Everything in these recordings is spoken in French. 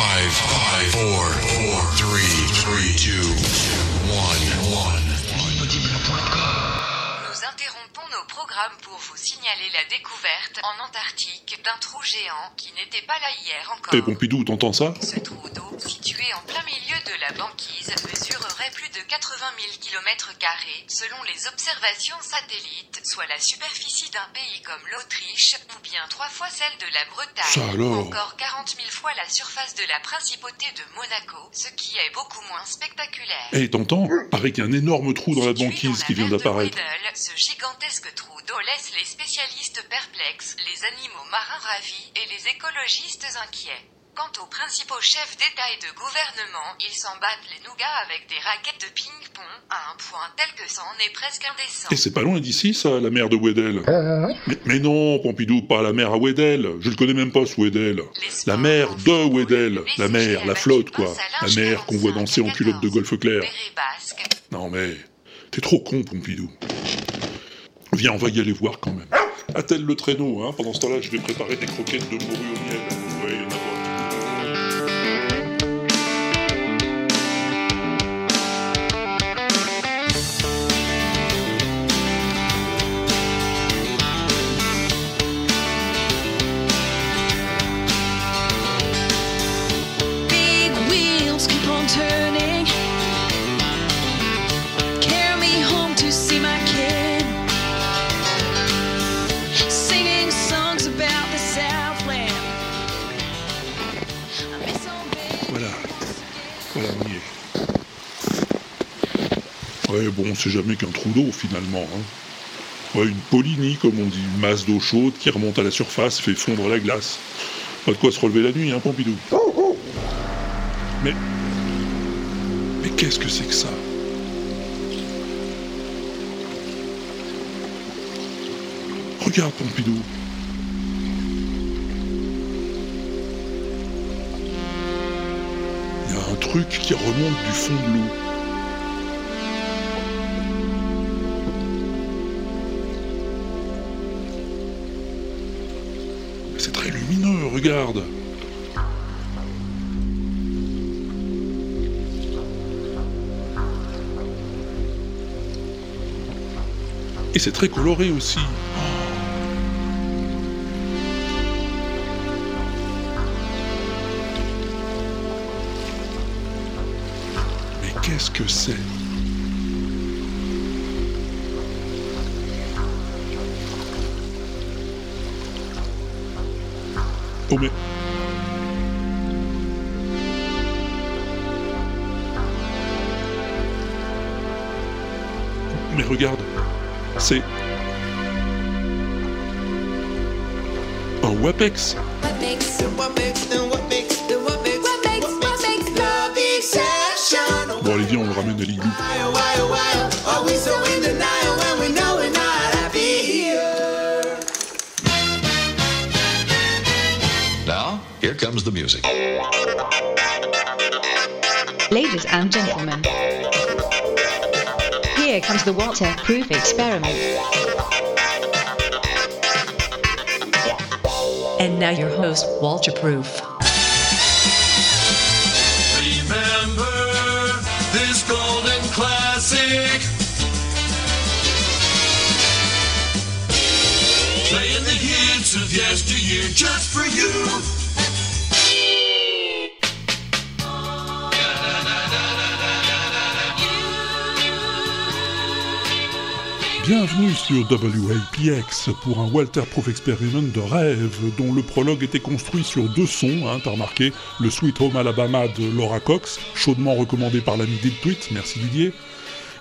Five, five, four, four, three, three, two, one, one. Nous interrompons nos programmes pour vous signaler la découverte en Antarctique d'un trou géant qui n'était pas là hier encore. Eh Pompidou, t'entends ça? Ce trou d'eau, situé en plein milieu de la banquise, mesurerait plus de 80 000 km selon les observations satellites, soit la superficie d'un pays comme l'Autriche, ou bien trois fois celle de la Bretagne, ou encore 40 000 fois la surface de la principauté de Monaco, ce qui est beaucoup moins spectaculaire. Eh, t'entends? Paraît qu'il y a un énorme trou dans la banquise dans qui vient d'apparaître. Ce gigantesque trou d'eau laisse les spécialistes perplexes, les animaux marins ravis et les écologistes inquiets. Quant aux principaux chefs d'État et de gouvernement, ils s'en battent les nougats avec des raquettes de ping-pong à un point tel que ça en est presque indécent. Et c'est pas loin d'ici, ça, la mer de Weddell. Mais, mais non, Pompidou, pas la mer à Weddell. Je le connais même pas, ce Weddell. La mer de Weddell. La mer, la flotte, quoi. La mer qu'on voit danser en culotte de golfe clair. Non mais, t'es trop con, Pompidou. Viens, on va y aller voir quand même. Attelle le traîneau, hein? Pendant ce temps-là, je vais préparer des croquettes de morue au miel. Ouais, bon, c'est jamais qu'un trou d'eau, finalement. Hein. Ouais, une polynie, comme on dit, une masse d'eau chaude qui remonte à la surface, fait fondre la glace. Pas de quoi se relever la nuit, hein, Pompidou Mais... Mais qu'est-ce que c'est que ça? Regarde, Pompidou. Il y a un truc qui remonte du fond de l'eau. Et c'est très coloré aussi. Mais qu'est-ce que c'est? Oh mais... Regarde, c'est... Un WAPEX? Bon allez viens, on le ramène à l'igloo. The music. Ladies and gentlemen, here comes the waterproof experiment. And now your host, Walter Proof. Remember this golden classic. Playing the hits of yesteryear just for you. Bienvenue sur WAPX pour un Walter Proof Experiment de rêve dont le prologue était construit sur deux sons, hein, t'as remarqué, le Sweet Home Alabama de Laura Cox, chaudement recommandé par l'ami Tweet, merci Didier,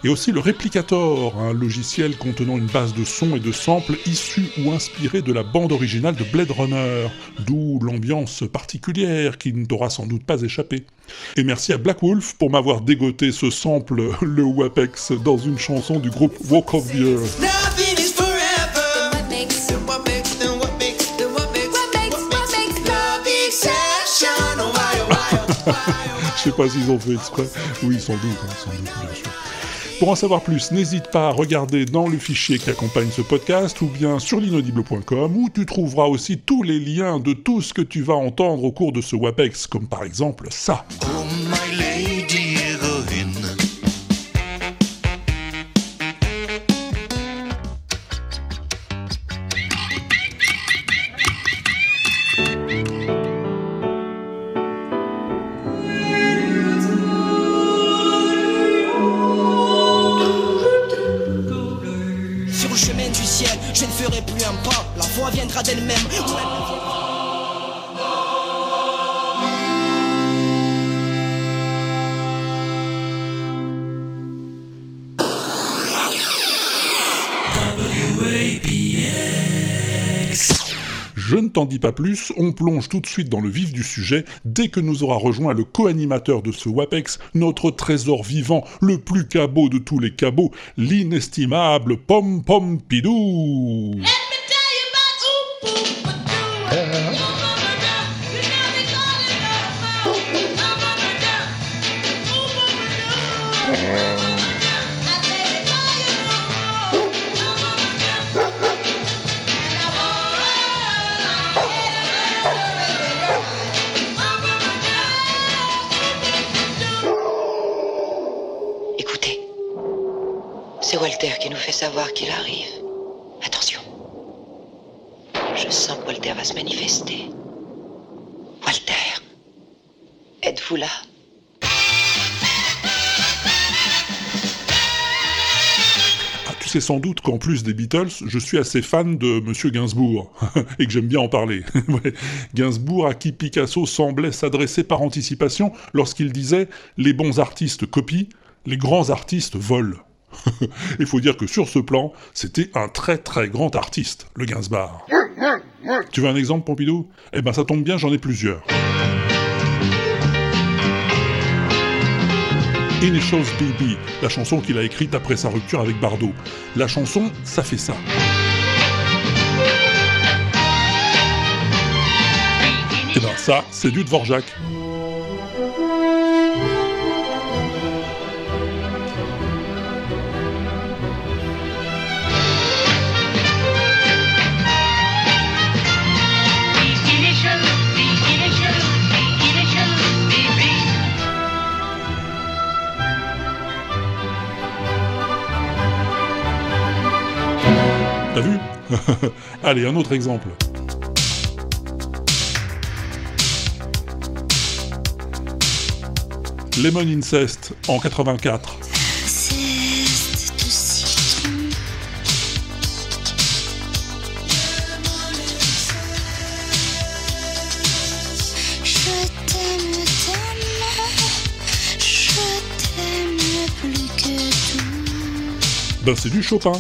et aussi le Replicator, un logiciel contenant une base de sons et de samples issus ou inspirés de la bande originale de Blade Runner, d'où l'ambiance particulière qui ne t'aura sans doute pas échappé. Et merci à Black Wolf pour m'avoir dégoté ce sample, le WAPEX, dans une chanson du groupe Walk of the Earth. Je sais pas s'ils ont fait exprès. Oui, sans doute, hein, sans doute, bien sûr. Pour en savoir plus, n'hésite pas à regarder dans le fichier qui accompagne ce podcast ou bien sur l'inaudible.com où tu trouveras aussi tous les liens de tout ce que tu vas entendre au cours de ce WAPEX, comme par exemple ça. T'en dis pas plus, on plonge tout de suite dans le vif du sujet dès que nous aura rejoint le co-animateur de ce WAPEX, notre trésor vivant, le plus cabot de tous les cabots, l'inestimable Pom Pom Pidou. C'est Walter qui nous fait savoir qu'il arrive. Attention. Je sens que Walter va se manifester. Walter, êtes-vous là? Ah, tu sais sans doute qu'en plus des Beatles, je suis assez fan de Monsieur Gainsbourg, et que j'aime bien en parler. Gainsbourg à qui Picasso semblait s'adresser par anticipation lorsqu'il disait « Les bons artistes copient, les grands artistes volent ». Il faut dire que sur ce plan, c'était un très très grand artiste, le Gainsbourg. Tu veux un exemple, Pompidou? Eh ben ça tombe bien, j'en ai plusieurs. Initials BB, la chanson qu'il a écrite après sa rupture avec Bardot. La chanson, ça fait ça. Et ben ça, c'est du Dvorak. Allez, un autre exemple. Lemon Incest en 84. Je t'aime tellement, je t'aime plus que tout. Ben c'est du Chopin.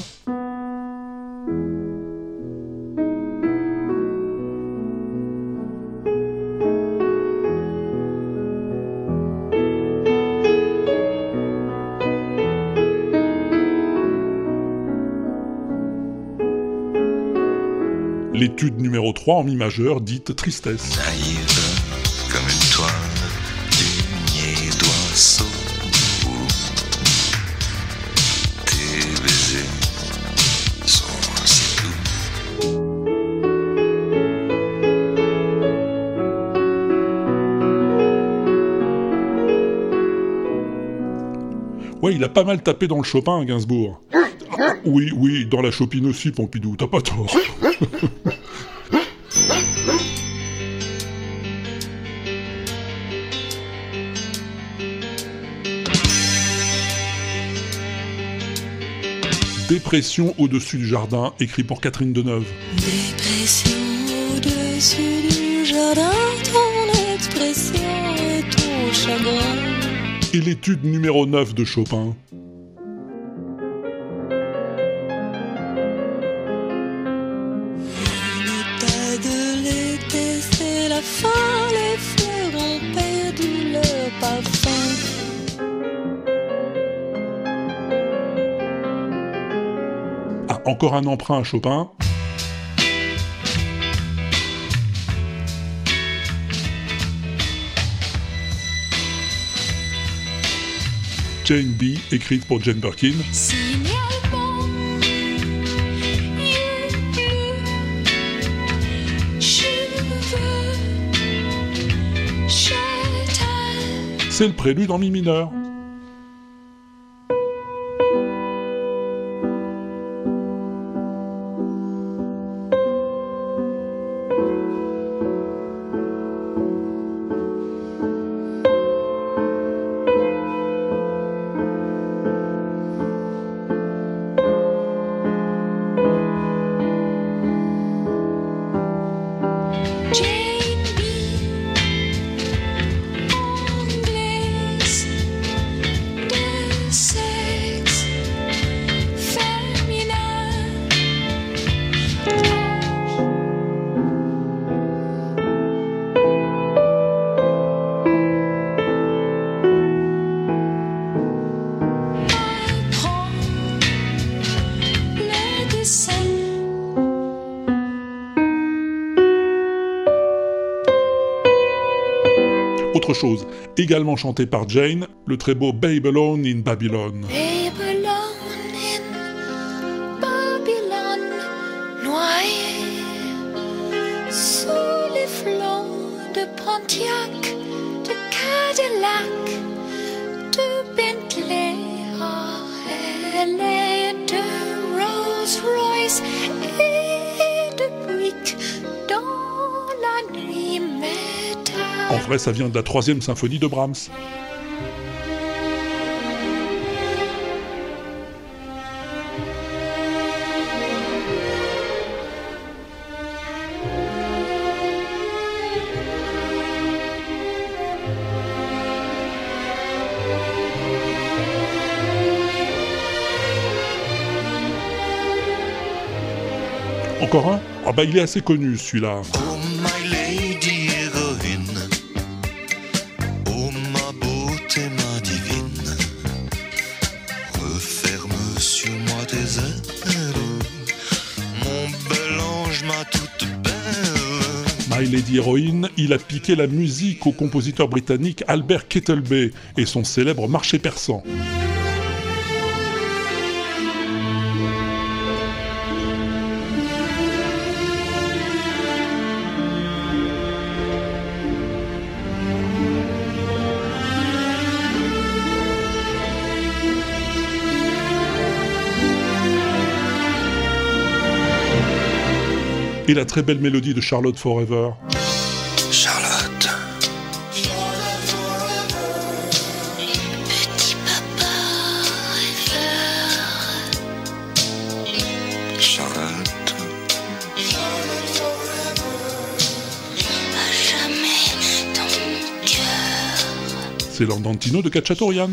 Mi majeur dite tristesse. Naïve comme une toile d'unier d'oiseau. Tes baisers sont si doux. Ouais, il a pas mal tapé dans le Chopin, Gainsbourg. Oui, oui, dans la Chopine aussi, Pompidou, t'as pas tort. Dépression au-dessus du jardin, écrit pour Catherine Deneuve. Dépression au-dessus du jardin, ton expression est ton chagrin. Et l'étude numéro 9 de Chopin. Encore un emprunt à Chopin. Jane B, écrite pour Jane Birkin. C'est le prélude en mi mineur. Chanté par Jane, le très beau Babylon in Babylon. Babylon vrai, ça vient de la troisième symphonie de Brahms. Encore un? Ah bah il est assez connu celui-là. Heroine, il a piqué la musique au compositeur britannique Albert Kettleby et son célèbre marché persan. Et la très belle mélodie de Charlotte Forever. C'est l'Andantino de Cacciatorian.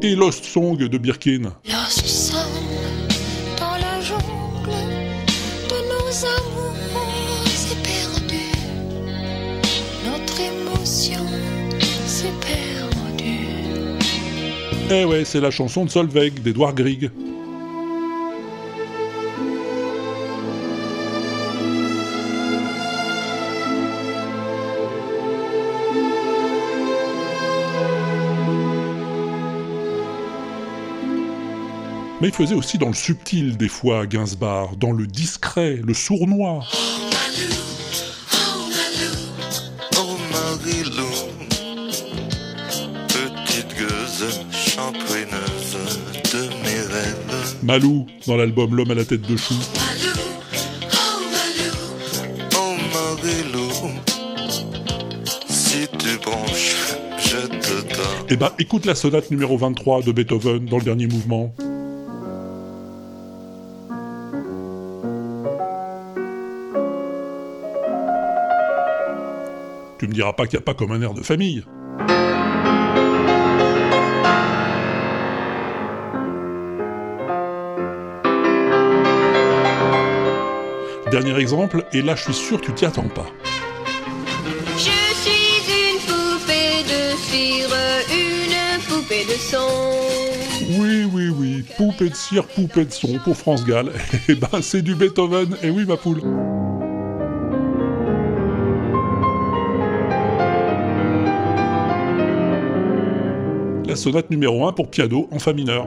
Et Lost Song de Birkin. Eh ouais, c'est la chanson de Solveig d'Edouard Grieg. Mais il faisait aussi dans le subtil des fois, Gainsbourg, dans le discret, le sournois. Malou, dans l'album L'homme à la tête de chou. Eh ben, écoute la sonate numéro 23 de Beethoven dans le dernier mouvement. Tu me diras pas qu'il n'y a pas comme un air de famille. Dernier exemple, et là je suis sûr que tu t'y attends pas. Je suis une poupée de cire, une poupée de son. Oui, oui, oui, poupée de cire, poupée de son pour France Gall. Eh ben c'est du Beethoven, et oui ma poule. La sonate numéro 1 pour piano en fa mineur.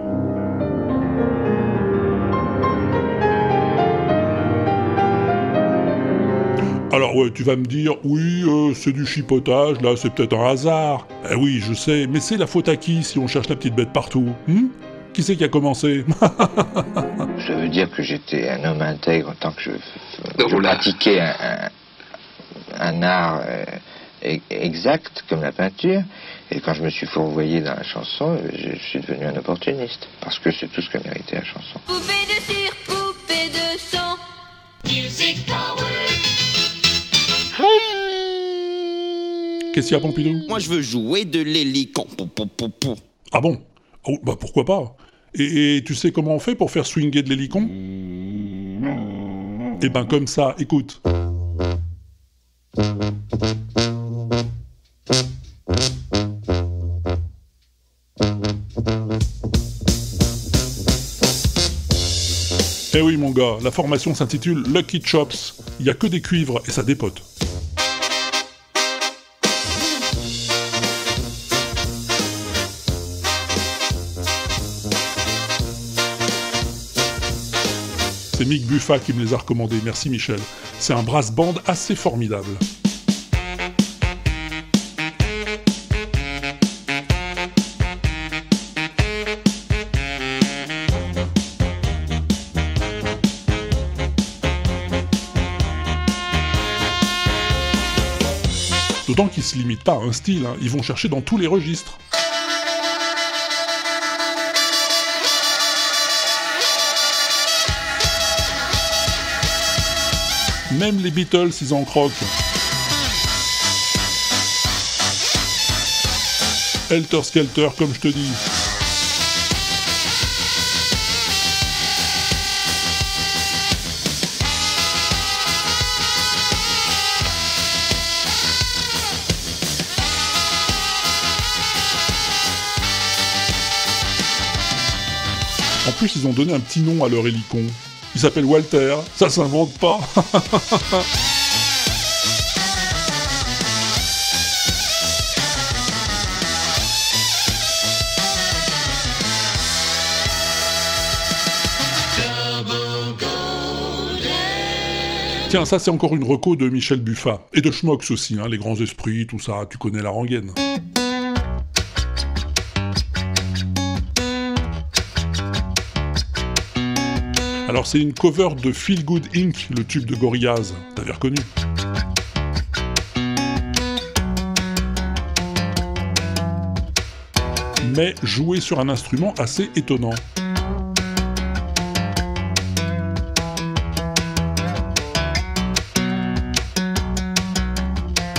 Alors ouais, tu vas me dire, oui, euh, c'est du chipotage, là, c'est peut-être un hasard. Eh oui, je sais, mais c'est la faute à qui si on cherche la petite bête partout hmm? Qui c'est qui a commencé? Je veux dire que j'étais un homme intègre en tant que je, je pratiquais un, un- un art euh, e- exact comme la peinture. Et quand je me suis fourvoyé dans la chanson, je, je suis devenu un opportuniste. Parce que c'est tout ce que méritait la chanson. Poupée de Qu'est-ce qu'il y a, Pompidou? Moi, je veux jouer de l'hélicon. Ah bon? Oh, bah pourquoi pas? Et, et tu sais comment on fait pour faire swinger de l'hélicon? Eh ben comme ça, écoute. Eh oui mon gars, la formation s'intitule Lucky Chops. Il y a que des cuivres et ça dépote. C'est Mick Buffa qui me les a recommandés, merci Michel. C'est un brass band assez formidable. D'autant qu'ils se limitent pas à un style, hein, ils vont chercher dans tous les registres. Même les Beatles, ils en croquent. Helter Skelter, comme je te dis. En plus, ils ont donné un petit nom à leur hélicon. Il s'appelle Walter, ça s'invente pas. Tiens, ça c'est encore une reco de Michel Buffa. Et de Schmox aussi, hein, les grands esprits, tout ça, tu connais la rengaine. Alors c'est une cover de Feel Good Inc., le tube de Gorillaz, t'avais reconnu. Mais joué sur un instrument assez étonnant.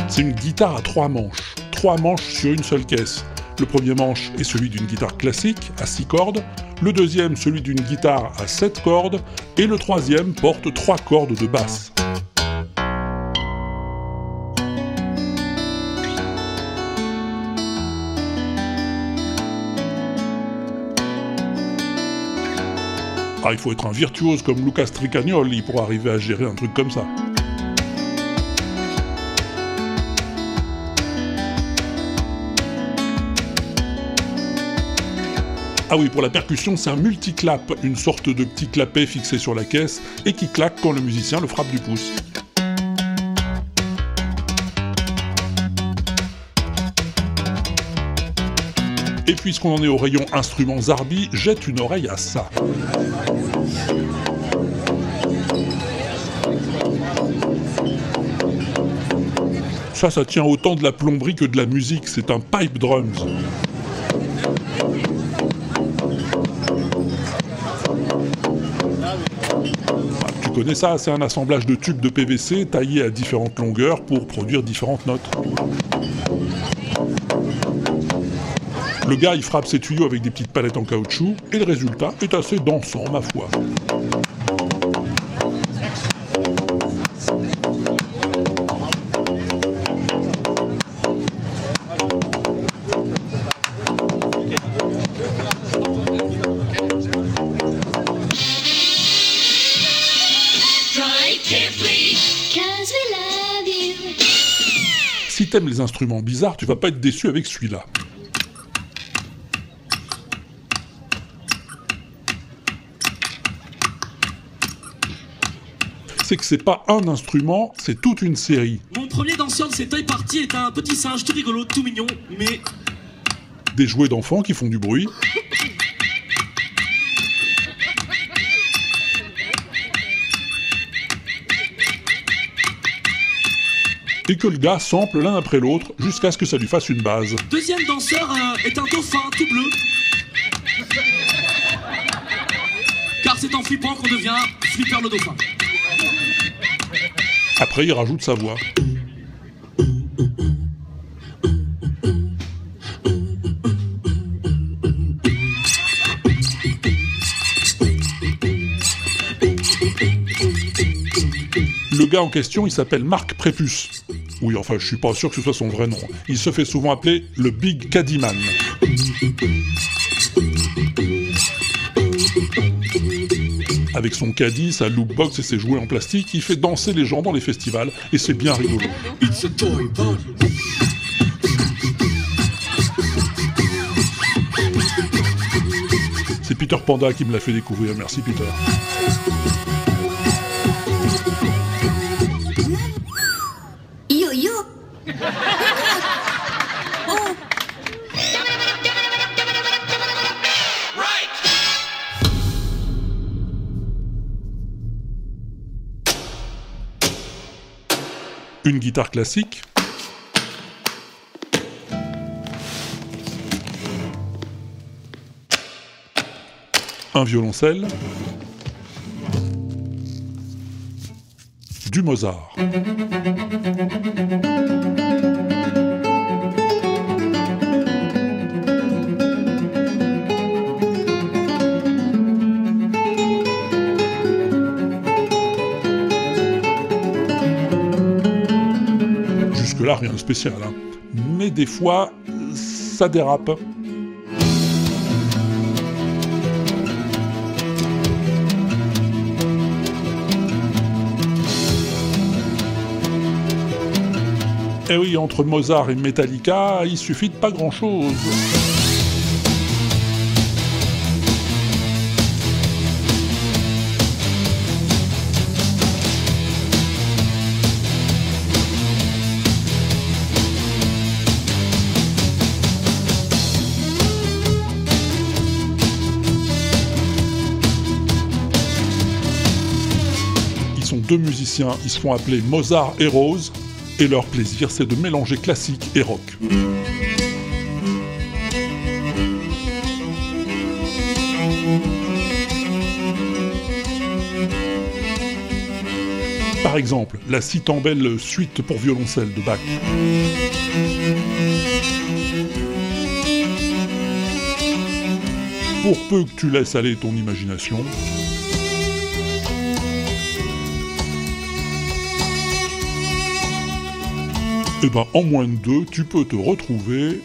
C'est une guitare à trois manches. Trois manches sur une seule caisse. Le premier manche est celui d'une guitare classique à six cordes, le deuxième celui d'une guitare à sept cordes, et le troisième porte trois cordes de basse. Ah, il faut être un virtuose comme Lucas Tricagnoli pour arriver à gérer un truc comme ça. Ah oui, pour la percussion, c'est un multiclap, une sorte de petit clapet fixé sur la caisse et qui claque quand le musicien le frappe du pouce. Et puisqu'on en est au rayon instruments Zarbi, jette une oreille à ça. Ça, ça tient autant de la plomberie que de la musique, c'est un pipe drums. Tu connais ça, c'est un assemblage de tubes de PVC taillés à différentes longueurs pour produire différentes notes. Le gars, il frappe ses tuyaux avec des petites palettes en caoutchouc, et le résultat est assez dansant, ma foi. Instruments bizarres, tu vas pas être déçu avec celui-là. C'est que c'est pas un instrument, c'est toute une série. Mon premier danseur de cette taille partie est un petit singe tout rigolo, tout mignon, mais Des jouets d'enfants qui font du bruit. Et que le gars sample l'un après l'autre jusqu'à ce que ça lui fasse une base. deuxième danseur euh, est un dauphin tout bleu. Car c'est en flippant qu'on devient flipper le dauphin. Après, il rajoute sa voix. Le gars en question, il s'appelle Marc Prépuce. Oui, enfin, je suis pas sûr que ce soit son vrai nom. Il se fait souvent appeler le Big Caddyman. Avec son caddie, sa lookbox et ses jouets en plastique, il fait danser les gens dans les festivals, et c'est bien rigolo. C'est Peter Panda qui me l'a fait découvrir, merci Peter. Classique. Un violoncelle. Du Mozart. Rien de spécial. hein. Mais des fois, ça dérape. Eh oui, entre Mozart et Metallica, il suffit de pas grand-chose. Sont deux musiciens, ils se font appeler Mozart et Rose, et leur plaisir c'est de mélanger classique et rock. Par exemple, la si tant belle suite pour violoncelle de Bach. Pour peu que tu laisses aller ton imagination, et ben en moins de deux, tu peux te retrouver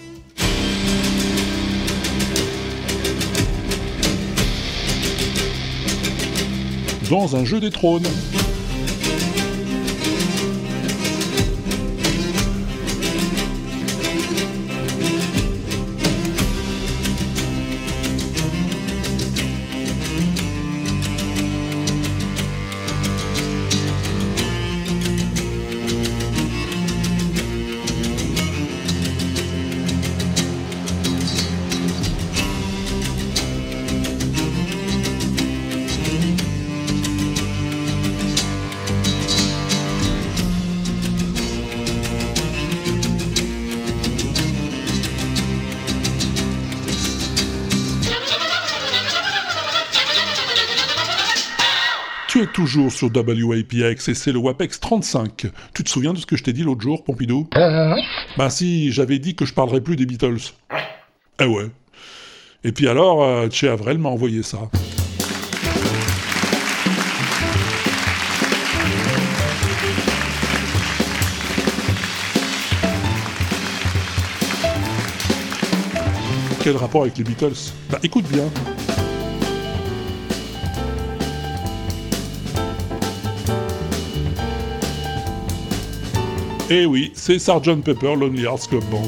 dans un jeu des trônes. Toujours sur WAPX et c'est le WAPEX 35. Tu te souviens de ce que je t'ai dit l'autre jour, Pompidou? Bah si, j'avais dit que je parlerais plus des Beatles. Eh ouais. Et puis alors, euh, Che Avrel m'a envoyé ça. Quel rapport avec les Beatles? Bah écoute bien. Eh oui, c'est Sgt Pepper Lonely Hearts Club Band.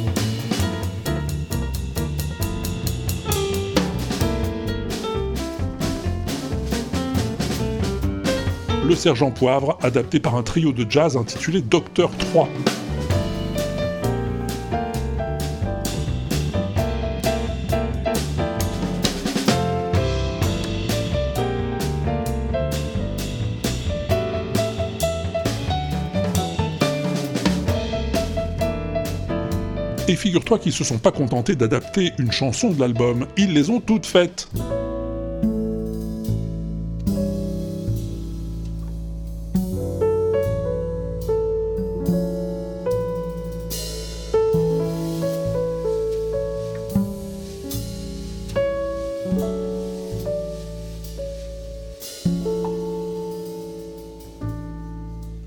Le Sergent Poivre, adapté par un trio de jazz intitulé Docteur 3. Figure-toi qu'ils se sont pas contentés d'adapter une chanson de l'album, ils les ont toutes faites.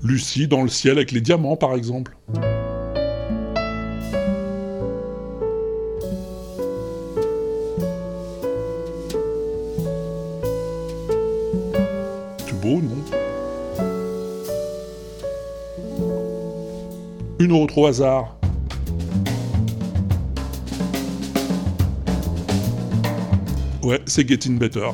Lucie dans le ciel avec les diamants par exemple. Au hasard. Ouais, c'est Getting Better.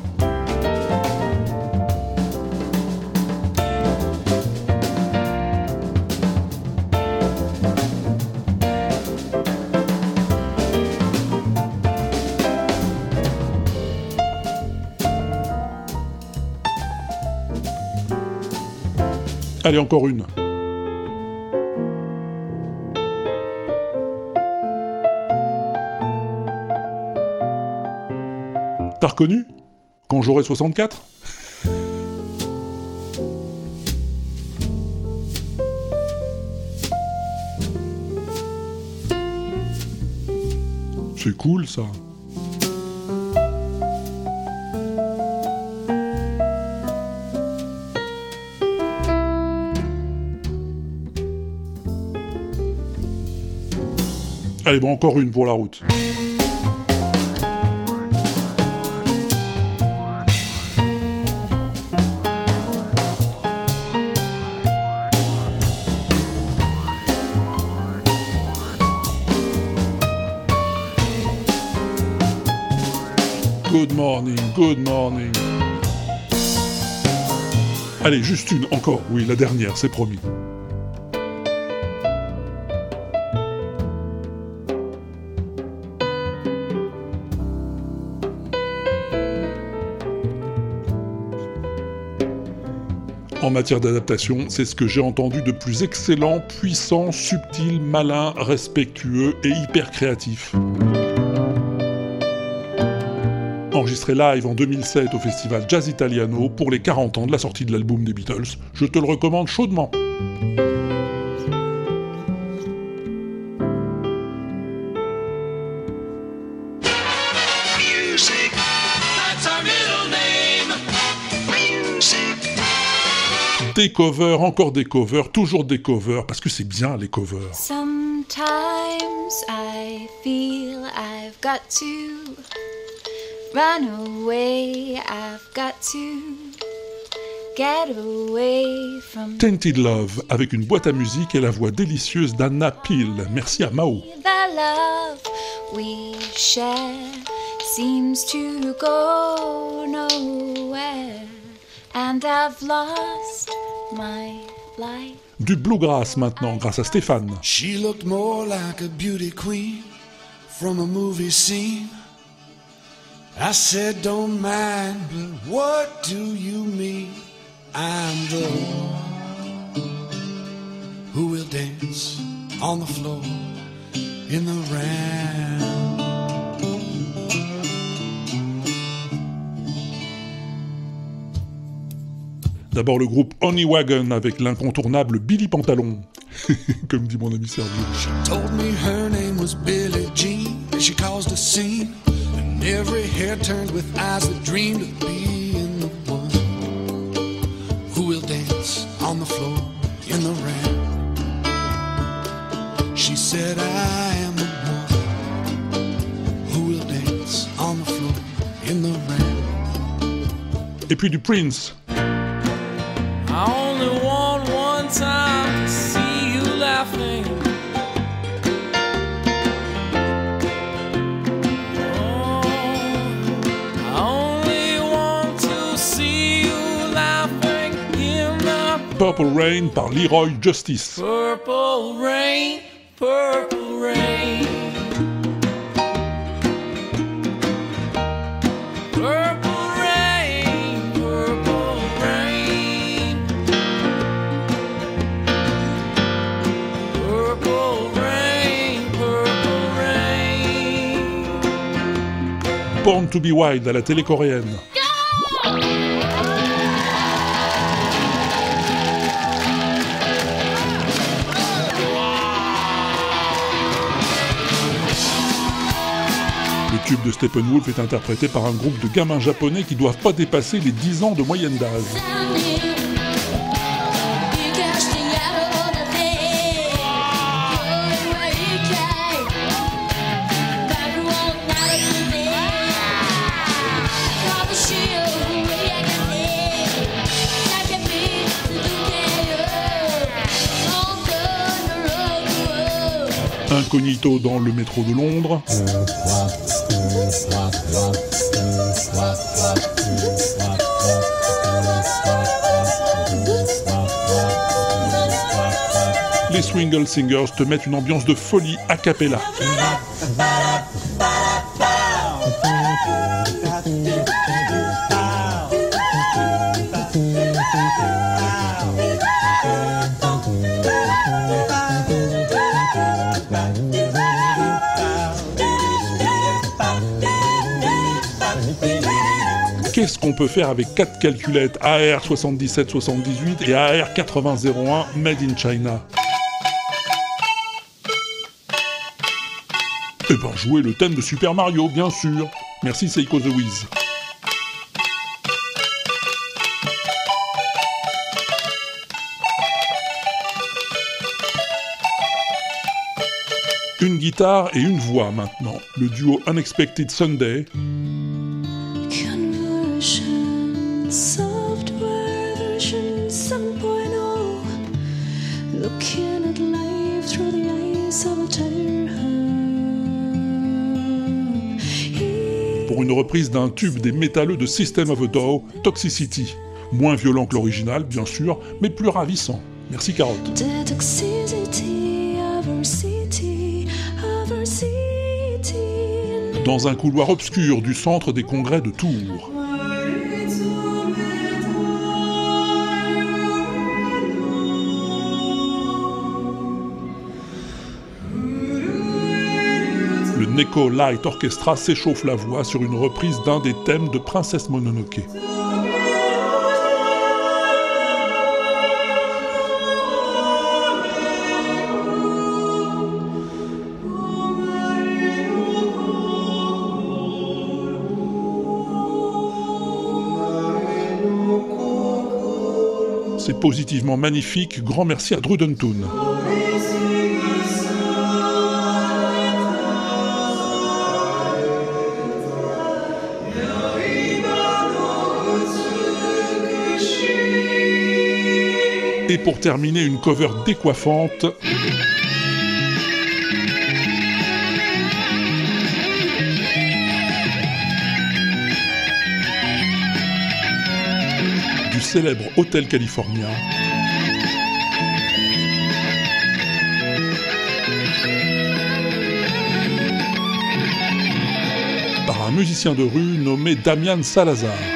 Allez, encore une. Reconnu Quand j'aurai 64 C'est cool ça. Allez, bon, encore une pour la route. Good morning, good morning. Allez, juste une, encore, oui, la dernière, c'est promis. En matière d'adaptation, c'est ce que j'ai entendu de plus excellent, puissant, subtil, malin, respectueux et hyper créatif. Enregistré live en 2007 au festival Jazz Italiano pour les 40 ans de la sortie de l'album des Beatles, je te le recommande chaudement. Des covers, encore des covers, toujours des covers, parce que c'est bien les covers. Sometimes I feel I've got to run away. I've got to get away from Tainted Love, avec une boîte à musique et la voix délicieuse d'Anna Peel. Merci à Mao. the love we share. Seems to go nowhere, and I've lost my life. Du bluegrass maintenant, grâce à Stéphane. She looked more like a beauty queen from a movie scene. I said, Don't mind, but what do you mean? I'm the one who will dance on the floor in the rain. D'abord le groupe Honey Wagon avec l'incontournable Billy Pantalon. Comme dit mon ami Sergio. Told me her name was Billie Jean, and she caused a scene. And every hair turned with eyes that dreamed of being the one who will dance on the floor in the rain. She said, I am the one who will dance on the floor in the rain. Et puis du Prince. I only Purple Rain par Leroy Justice. Purple rain, purple rain. Purple rain, purple rain. Purple rain, purple rain. Born to be Wild à la télé coréenne. Tube de Steppenwolf est interprété par un groupe de gamins japonais qui doivent pas dépasser les 10 ans de moyenne d'âge. Incognito dans le métro de Londres. Les Swingle Singers te mettent une ambiance de folie a cappella. Peut faire avec quatre calculettes AR 7778 et AR 8001 Made in China Eh ben jouer le thème de Super Mario, bien sûr. Merci Seiko The Wiz. Une guitare et une voix maintenant. Le duo Unexpected Sunday. Reprise d'un tube des métalleux de System of a Down, Toxicity. Moins violent que l'original, bien sûr, mais plus ravissant. Merci Carotte. Dans un couloir obscur du centre des congrès de Tours. Neko Light Orchestra s'échauffe la voix sur une reprise d'un des thèmes de Princesse Mononoke. C'est positivement magnifique, grand merci à Drudentoon. Et pour terminer, une cover décoiffante. Du célèbre Hotel California. Par un musicien de rue nommé Damian Salazar.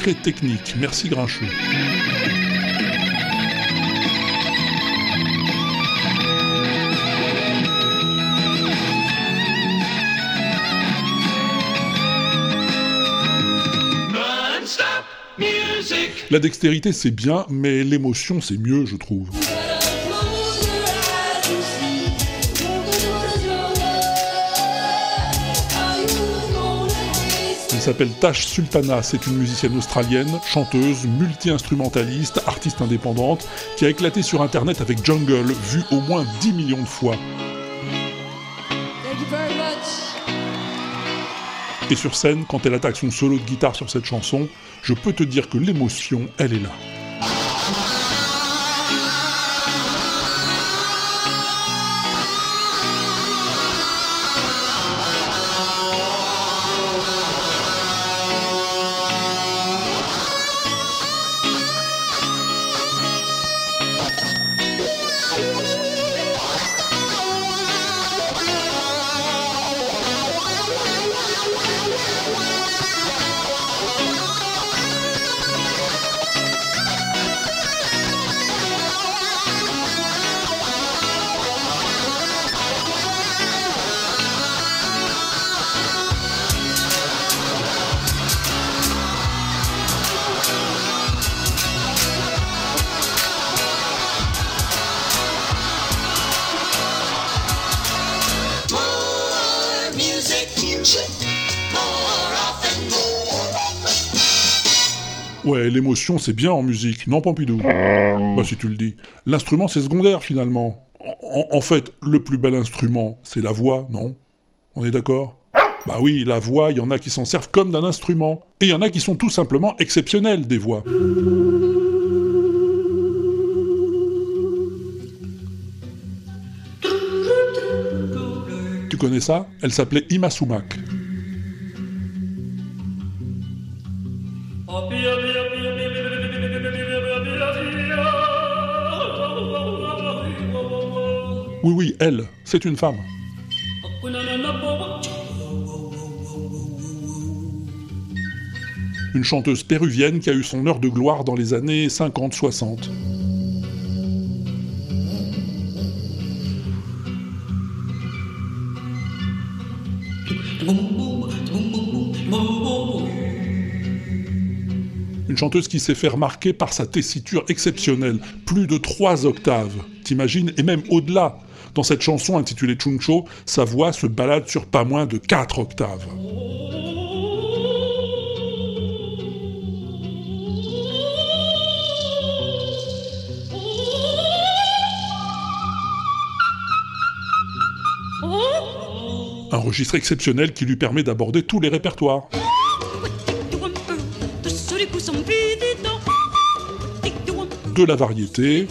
Technique, merci Grincheux. La dextérité c'est bien, mais l'émotion c'est mieux, je trouve. Elle s'appelle Tash Sultana, c'est une musicienne australienne, chanteuse, multi-instrumentaliste, artiste indépendante, qui a éclaté sur internet avec Jungle, vu au moins 10 millions de fois. Et sur scène, quand elle attaque son solo de guitare sur cette chanson, je peux te dire que l'émotion, elle est là. C'est bien en musique, non Pompidou Bah si tu le dis. L'instrument c'est secondaire finalement. En, fait, le plus bel instrument, c'est la voix, non? On est d'accord? Bah oui, la voix, il y en a qui s'en servent comme d'un instrument. Et il y en a qui sont tout simplement exceptionnels des voix. Tu connais ça? Elle s'appelait Ima Oui, oui, elle, c'est une femme. Une chanteuse péruvienne qui a eu son heure de gloire dans les années 50-60. Une chanteuse qui s'est fait remarquer par sa tessiture exceptionnelle, plus de trois octaves, t'imagines, et même au-delà. Dans cette chanson intitulée Chuncho, sa voix se balade sur pas moins de quatre octaves. Un registre exceptionnel qui lui permet d'aborder tous les répertoires. De la variété,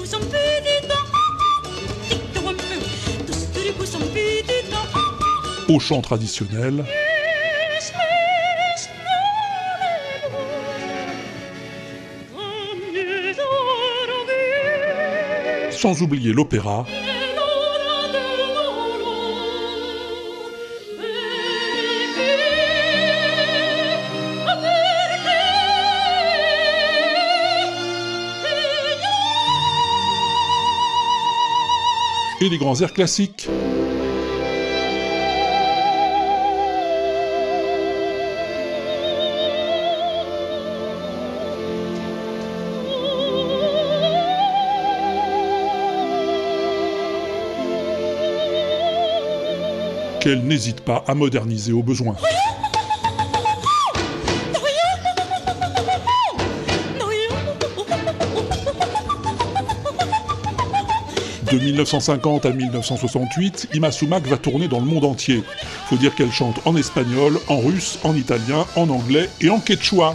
au chant traditionnel, sans oublier l'opéra, et les grands airs classiques. Qu'elle n'hésite pas à moderniser au besoin. De 1950 à 1968, Ima Sumac va tourner dans le monde entier. Faut dire qu'elle chante en espagnol, en russe, en italien, en anglais et en quechua.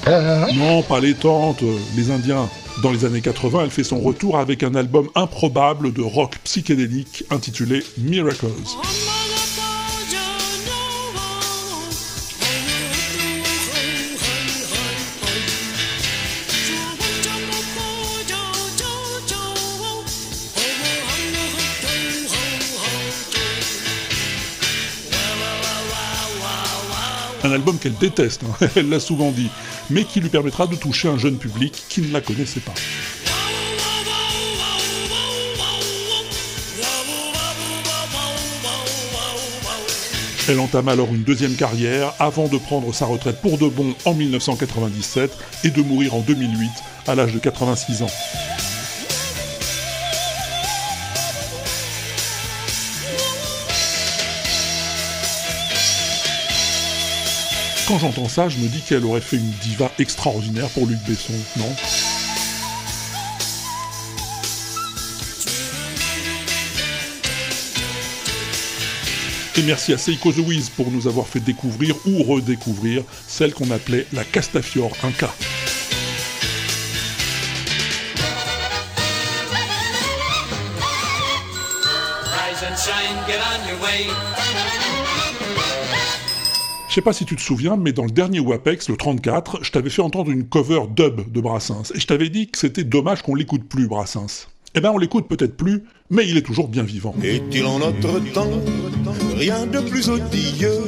Non, pas les tantes, les indiens. Dans les années 80, elle fait son retour avec un album improbable de rock psychédélique intitulé Miracles. Un album qu'elle déteste, hein, elle l'a souvent dit, mais qui lui permettra de toucher un jeune public qui ne la connaissait pas. Elle entame alors une deuxième carrière avant de prendre sa retraite pour de bon en 1997 et de mourir en 2008 à l'âge de 86 ans. Quand j'entends ça, je me dis qu'elle aurait fait une diva extraordinaire pour Luc Besson, non? Et merci à Seiko The pour nous avoir fait découvrir ou redécouvrir celle qu'on appelait la Castafiore Inca. Je sais pas si tu te souviens, mais dans le dernier WAPEX, le 34, je t'avais fait entendre une cover dub de Brassens, et je t'avais dit que c'était dommage qu'on l'écoute plus, Brassens. Eh ben on l'écoute peut-être plus, mais il est toujours bien vivant. Est-il en notre temps rien de plus odieux,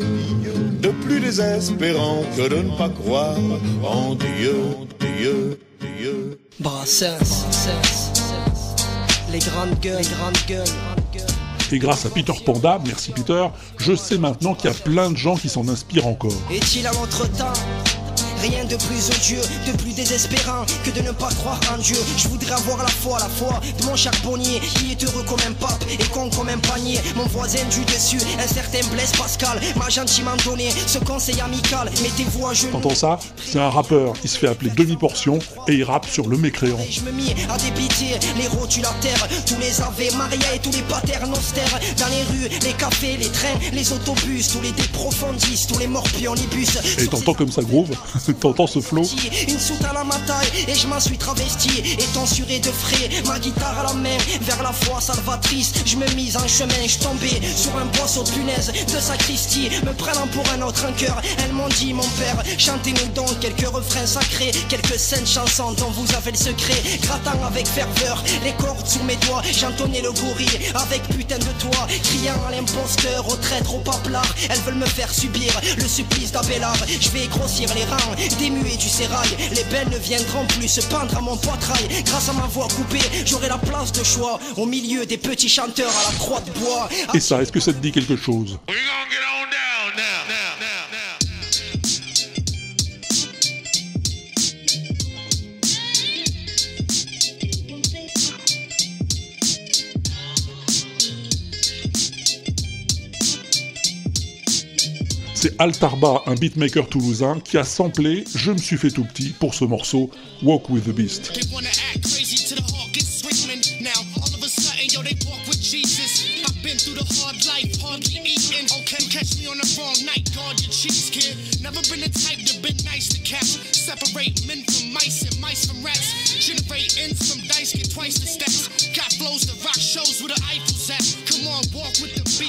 de plus désespérant que de ne pas croire en Dieu, Dieu, Dieu? Brassens, les grandes gueules, les grandes gueules. Et grâce à Peter Panda, merci Peter, je sais maintenant qu'il y a plein de gens qui s'en inspirent encore. Est-il à Rien de plus odieux, de plus désespérant que de ne pas croire en Dieu. Je voudrais avoir la foi, la foi de mon charbonnier qui est heureux comme un pape et con comme un panier. Mon voisin du dessus, un certain Blaise Pascal, m'a gentiment donné ce conseil amical. Mettez-vous à genoux. T'entends ça? C'est un rappeur, il se fait appeler demi-portion et il rappe sur le mécréant. Je me mis à les tous les Ave Maria et tous les. Dans les rues, les cafés, les trains, les autobus, tous les déprofondistes, tous les morpionibus. Et t'entends comme ça groove? T'entends ce Une soute à la mataille et je m'en suis travesti. Étant suré de frais, ma guitare à la main. Vers la foi salvatrice, je me mise en chemin. Je tombais sur un boisseau de punaise de sacristie. Me prenant pour un autre en cœur Elles m'ont dit mon père, chantez-nous donc quelques refrains sacrés Quelques saintes chansons dont vous avez le secret. Grattant avec ferveur les cordes sous mes doigts J'entonnais le gorille avec putain de toi Criant à l'imposteur, au traître, au paplard. Elles veulent me faire subir le supplice d'Abélard. Je vais grossir les rangs des muets du sérail Les belles ne viendront plus se pendre à mon poitrail. Grâce à ma voix coupée, j'aurai la place de choix Au milieu des petits chanteurs à la croix de bois. Et ça, est-ce que ça te dit quelque chose? C'est Altarba, un beatmaker toulousain, qui a samplé Je me suis fait tout petit pour ce morceau Walk with the Beast.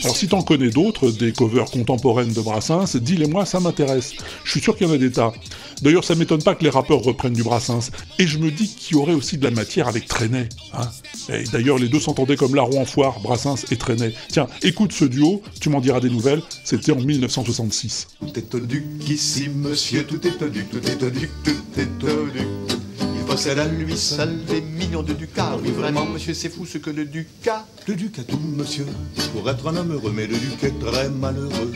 Alors si t'en connais d'autres, des covers contemporaines de Brassens, dis-les-moi, ça m'intéresse. Je suis sûr qu'il y en a des tas. D'ailleurs, ça m'étonne pas que les rappeurs reprennent du Brassens. Et je me dis qu'il y aurait aussi de la matière avec Trenet. Hein et d'ailleurs, les deux s'entendaient comme la roue en foire, Brassens et Trenet. Tiens, écoute ce duo, tu m'en diras des nouvelles, c'était en 1966. Tout est duc ici, monsieur, tout est duc, tout est duc, tout est duc. Possède à lui seul des millions de ducats. Oui, vraiment, monsieur, c'est fou ce que le ducat. Le duc a tout, monsieur, pour être un homme heureux, mais le duc est très malheureux.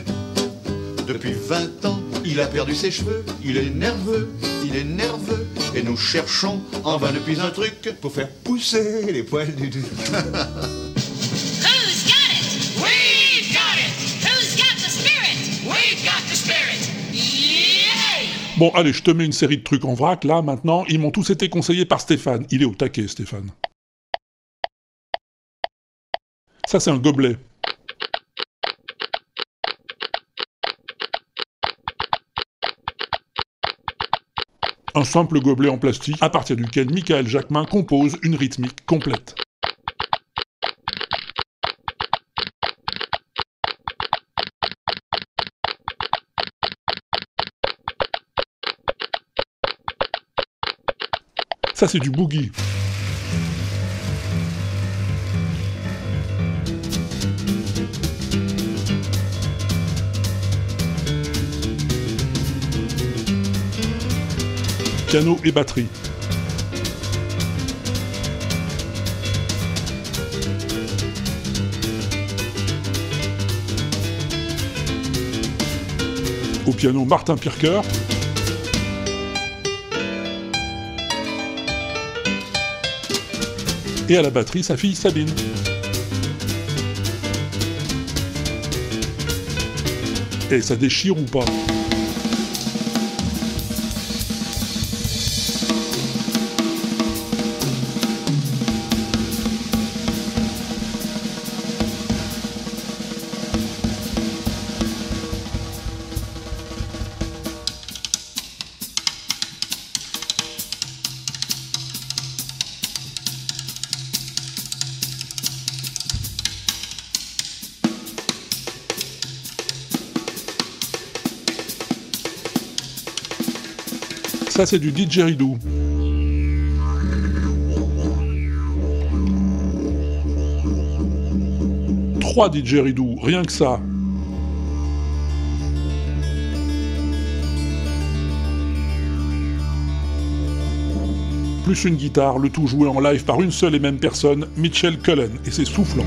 Depuis 20 ans, il a perdu ses cheveux, il est nerveux, il est nerveux, et nous cherchons en vain depuis un truc pour faire pousser les poils du duc. Bon, allez, je te mets une série de trucs en vrac, là, maintenant. Ils m'ont tous été conseillés par Stéphane. Il est au taquet, Stéphane. Ça, c'est un gobelet. Un simple gobelet en plastique à partir duquel Michael Jacquemin compose une rythmique complète. Ça, c'est du boogie. Piano et batterie. Au piano, Martin Pirker. Et à la batterie, sa fille Sabine. Et ça déchire ou pas? Ça, c'est du didgeridoo. Trois didgeridoo, rien que ça. Plus une guitare, le tout joué en live par une seule et même personne, Mitchell Cullen, et c'est soufflant.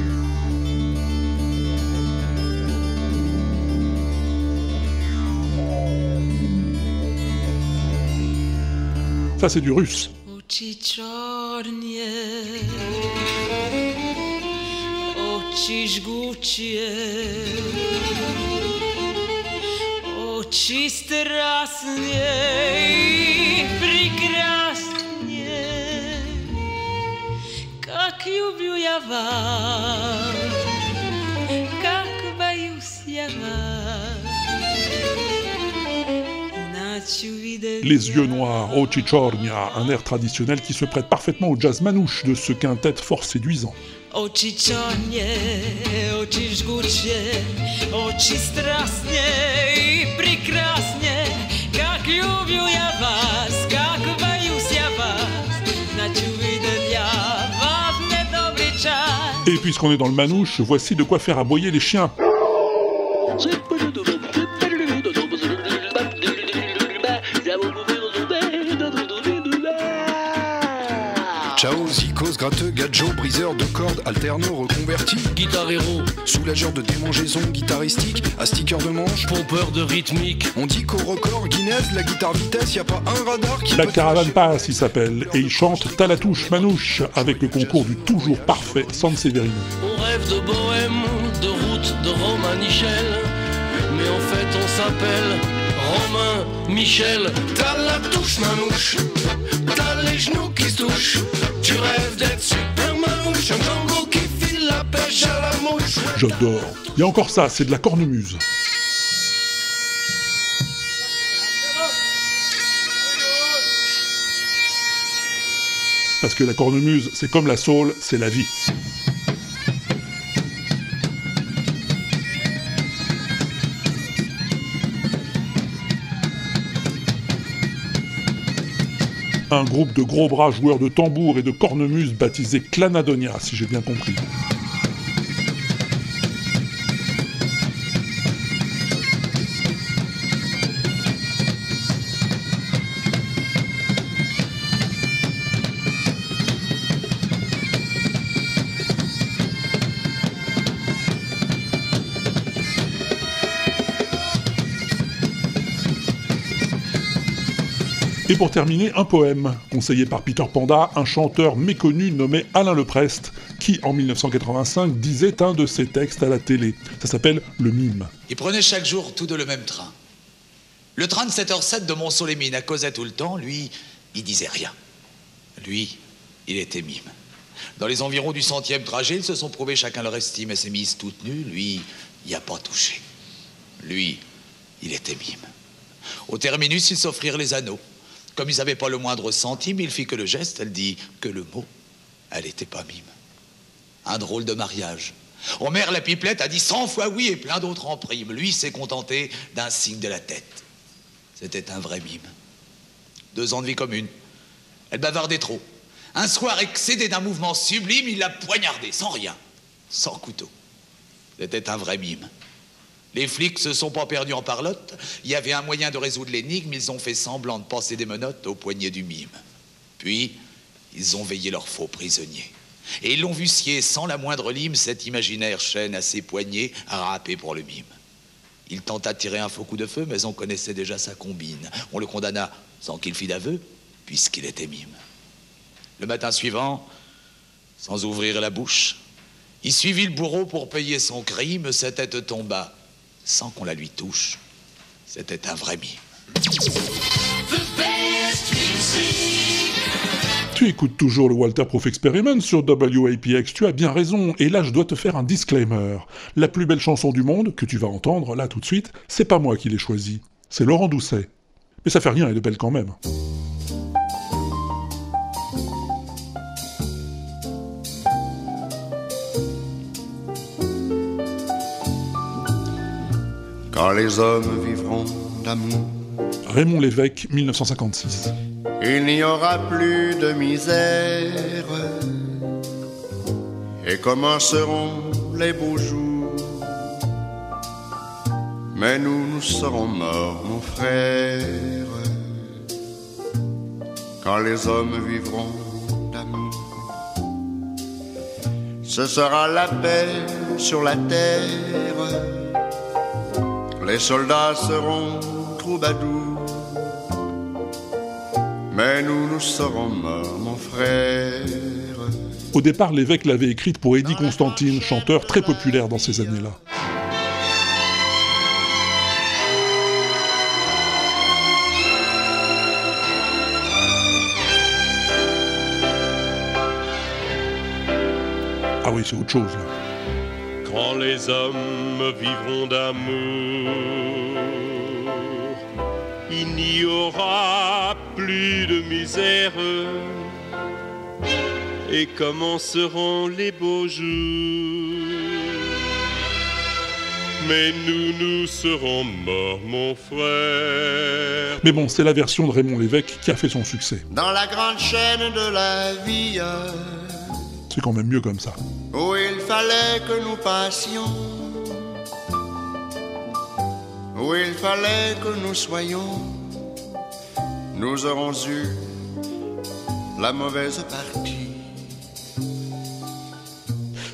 Ça, c'est du russe. Les yeux noirs, Ochi Chornia, un air traditionnel qui se prête parfaitement au jazz manouche de ce quintet fort séduisant. I ja ja ja Et puisqu'on est dans le manouche, voici de quoi faire aboyer les chiens. Gratteux, gadjo, briseur de cordes, alterno, reconverti, Guitare héros, soulageur de démangeaison guitaristique, astiqueur de manche, pompeur de rythmique. On dit qu'au record Guinness, la guitare vitesse, y a pas un radar qui La peut caravane passe, il s'appelle, et il chante Talatouche Manouche avec le concours du toujours parfait Sanseverino. On rêve de bohème, de route, de Romain Michel. Mais en fait, on s'appelle Romain Michel. T'as la touche manouche, t'as les genoux qui se touchent. Tu rêves d'être super manouche, un Django qui file la pêche à la mouche. J'adore. Il y a encore ça, c'est de la cornemuse. Parce que la cornemuse, c'est comme la saule, c'est la vie. Un groupe de gros bras joueurs de tambour et de cornemuse baptisé Clanadonia, si j'ai bien compris. Et pour terminer, un poème, conseillé par Peter Panda, un chanteur méconnu nommé Alain Leprest, qui en 1985 disait un de ses textes à la télé. Ça s'appelle Le Mime. Ils prenaient chaque jour tous deux le même train. Le train de 7h07 de Mont-Solémine à causait tout le temps, lui, il disait rien. Lui, il était mime. Dans les environs du centième trajet, ils se sont prouvés chacun leur estime et s'est mise toute nue. Lui, il n'y a pas touché. Lui, il était mime. Au terminus, ils s'offrirent les anneaux. Comme ils n'avaient pas le moindre centime, il fit que le geste, elle dit que le mot. Elle n'était pas mime. Un drôle de mariage. Homer la pipelette a dit cent fois oui et plein d'autres en prime. Lui s'est contenté d'un signe de la tête. C'était un vrai mime. Deux ans de vie commune. Elle bavardait trop. Un soir, excédé d'un mouvement sublime, il l'a poignardée, sans rien, sans couteau. C'était un vrai mime. Les flics se sont pas perdus en parlotte. Il y avait un moyen de résoudre l'énigme. Ils ont fait semblant de passer des menottes au poignet du mime. Puis, ils ont veillé leur faux prisonnier. Et ils l'ont vu scier sans la moindre lime cette imaginaire chaîne à ses poignets à râper pour le mime. Il tenta de tirer un faux coup de feu, mais on connaissait déjà sa combine. On le condamna sans qu'il fît d'aveu, puisqu'il était mime. Le matin suivant, sans ouvrir la bouche, il suivit le bourreau pour payer son crime. Sa tête tomba sans qu'on la lui touche. C'était un vrai mime. Tu écoutes toujours le Walter Proof Experiment sur WAPX, tu as bien raison, et là je dois te faire un disclaimer. La plus belle chanson du monde, que tu vas entendre là tout de suite, c'est pas moi qui l'ai choisie, c'est Laurent Doucet. Mais ça fait rien, elle est belle quand même. Quand les hommes vivront d'amour, Raymond Lévesque, 1956. il n'y aura plus de misère. Et commenceront les beaux jours? Mais nous, nous serons morts, mon frère. Quand les hommes vivront d'amour, ce sera la paix sur la terre. Les soldats seront troubadours, Mais nous, nous serons morts, mon frère. Au départ, l'évêque l'avait écrite pour Eddie Constantine, chanteur très populaire dans ces années-là. Ah oui, c'est autre chose là. Quand les hommes vivront d'amour, il n'y aura plus de misère et commenceront les beaux jours? Mais nous, nous serons morts, mon frère. Mais bon, c'est la version de Raymond Lévesque qui a fait son succès. Dans la grande chaîne de la vie, C'est quand même mieux comme ça. Où il fallait que nous passions, où il fallait que nous soyons, nous aurons eu la mauvaise partie.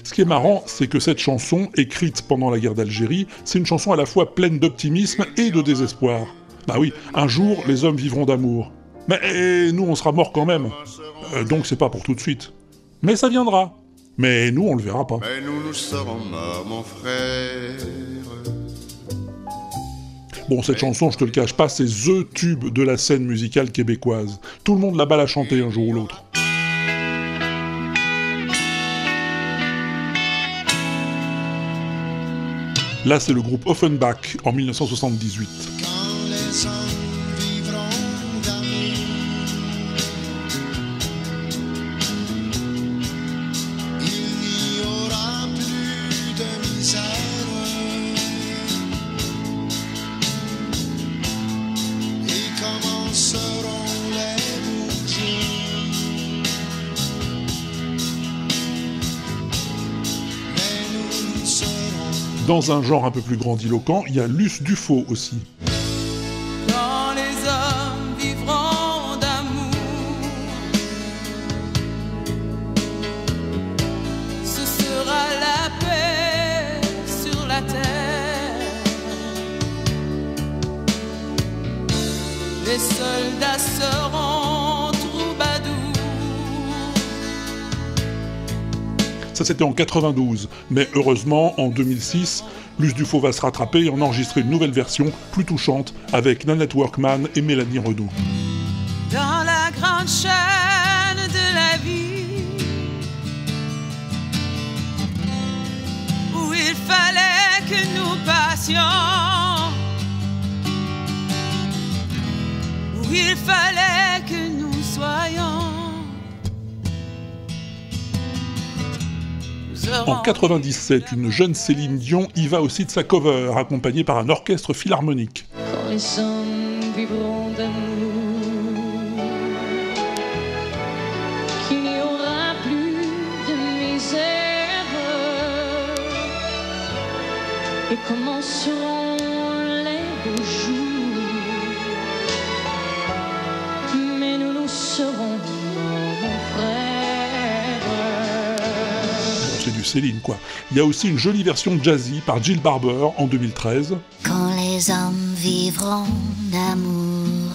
Ce qui est marrant, c'est que cette chanson, écrite pendant la guerre d'Algérie, c'est une chanson à la fois pleine d'optimisme et de désespoir. Bah oui, un jour, les hommes vivront d'amour. Mais nous, on sera morts quand même. Euh, donc c'est pas pour tout de suite. Mais ça viendra. Mais nous, on le verra pas. Mais nous, nous serons morts, mon frère. Bon, cette chanson, je te le cache pas, c'est THE tube de la scène musicale québécoise. Tout le monde là-bas l'a chanté un jour ou l'autre. Là, c'est le groupe Offenbach en 1978. Dans un genre un peu plus grandiloquent, il y a Luce Dufaux aussi. Quand les hommes vivront d'amour, ce sera la paix sur la terre. Les soldats seront c'était en 92, mais heureusement en 2006, Luce Dufaux va se rattraper et en enregistrer une nouvelle version plus touchante avec Nanette Workman et Mélanie Renaud. dans la grande chaîne de la vie où il fallait que nous passions où il fallait que nous soyons En 97, une jeune Céline Dion y va aussi de sa cover, accompagnée par un orchestre philharmonique. Quand les hommes vivront Céline quoi. Il y a aussi une jolie version jazzy par Jill Barber en 2013. Quand les hommes vivront d'amour,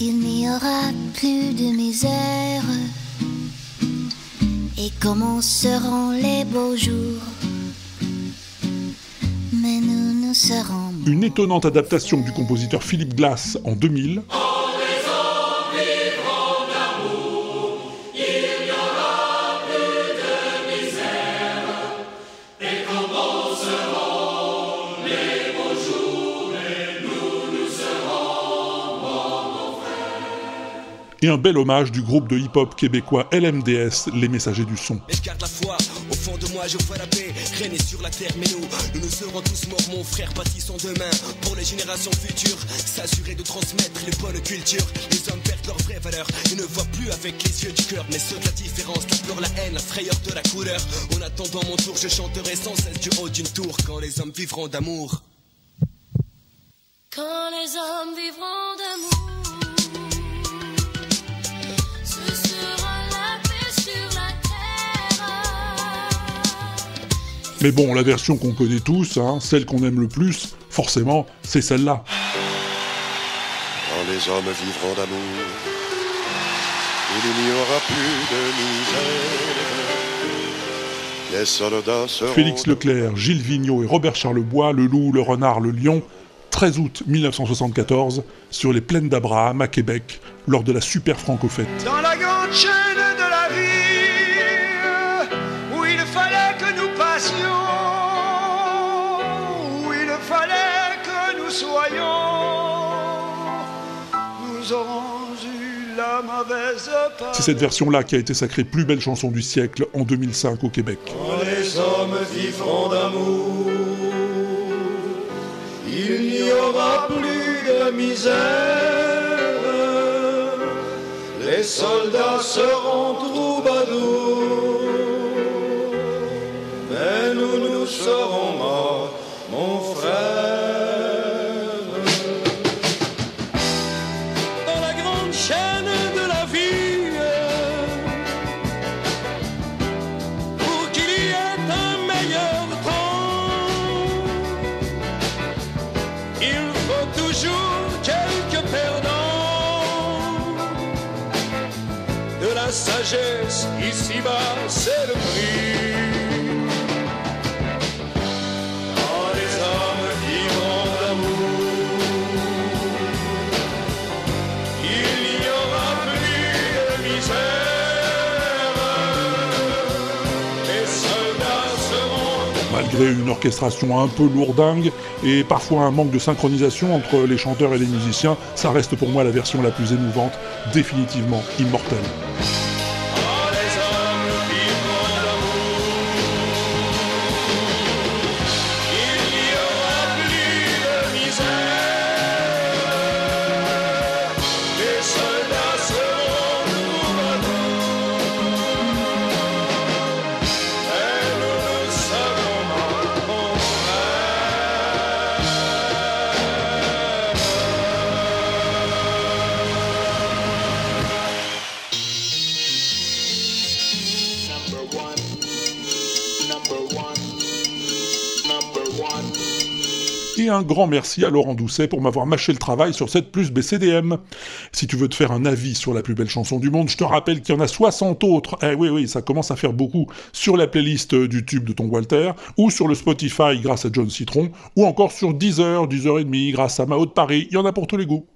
il n'y aura plus de misère et commenceront les beaux jours? Mais nous, nous serons Une étonnante adaptation du compositeur Philip Glass en 2000. Et un bel hommage du groupe de hip-hop québécois LMDS, Les Messagers du Son. Mais je garde la foi, au fond de moi je vois la paix régner sur la terre. Mais nous, nous nous serons tous morts, mon frère, bâtissons demain pour les générations futures. S'assurer de transmettre les bonnes cultures. Les hommes perdent leur vraie valeur, ils ne voient plus avec les yeux du cœur. Mais ceux de la différence, la peur, la haine, la frayeur de la couleur. En attendant mon tour, je chanterai sans cesse du haut d'une tour quand les hommes vivront d'amour. Quand les hommes vivront d'amour, Mais bon, la version qu'on connaît tous, hein, celle qu'on aime le plus, forcément, c'est celle-là. Quand les hommes vivront d'amour, il n'y aura plus de misère. Les soldats seront Félix Leclerc, Gilles Vigneault et Robert Charlebois, le loup, le renard, le lion, 13 août 1974, sur les plaines d'Abraham à Québec, lors de la Super Franco-Fête. C'est cette version-là qui a été sacrée plus belle chanson du siècle en 2005 au Québec. Quand les hommes vivront d'amour, il n'y aura plus de misère. Les soldats seront troubadours, mais nous, nous serons morts, Une orchestration un peu lourdingue et parfois un manque de synchronisation entre les chanteurs et les musiciens, ça reste pour moi la version la plus émouvante, définitivement immortelle. Un grand merci à Laurent Doucet pour m'avoir mâché le travail sur cette plus BCDM. Si tu veux te faire un avis sur la plus belle chanson du monde, je te rappelle qu'il y en a 60 autres, eh oui oui, ça commence à faire beaucoup, sur la playlist du tube de ton Walter, ou sur le Spotify grâce à John Citron, ou encore sur Deezer, Deezer et demi grâce à Mao de Paris, il y en a pour tous les goûts.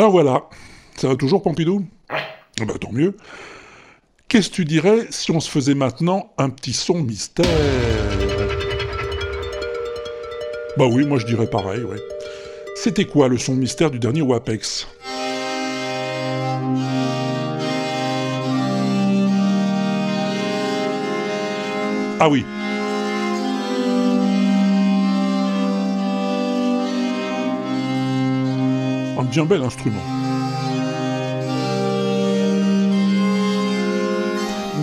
Alors voilà, ça va toujours Pompidou? Ah Bah tant mieux. Qu'est-ce que tu dirais si on se faisait maintenant un petit son mystère? Bah oui, moi je dirais pareil, ouais. C'était quoi le son mystère du dernier WAPEX? Ah oui. Bien bel instrument.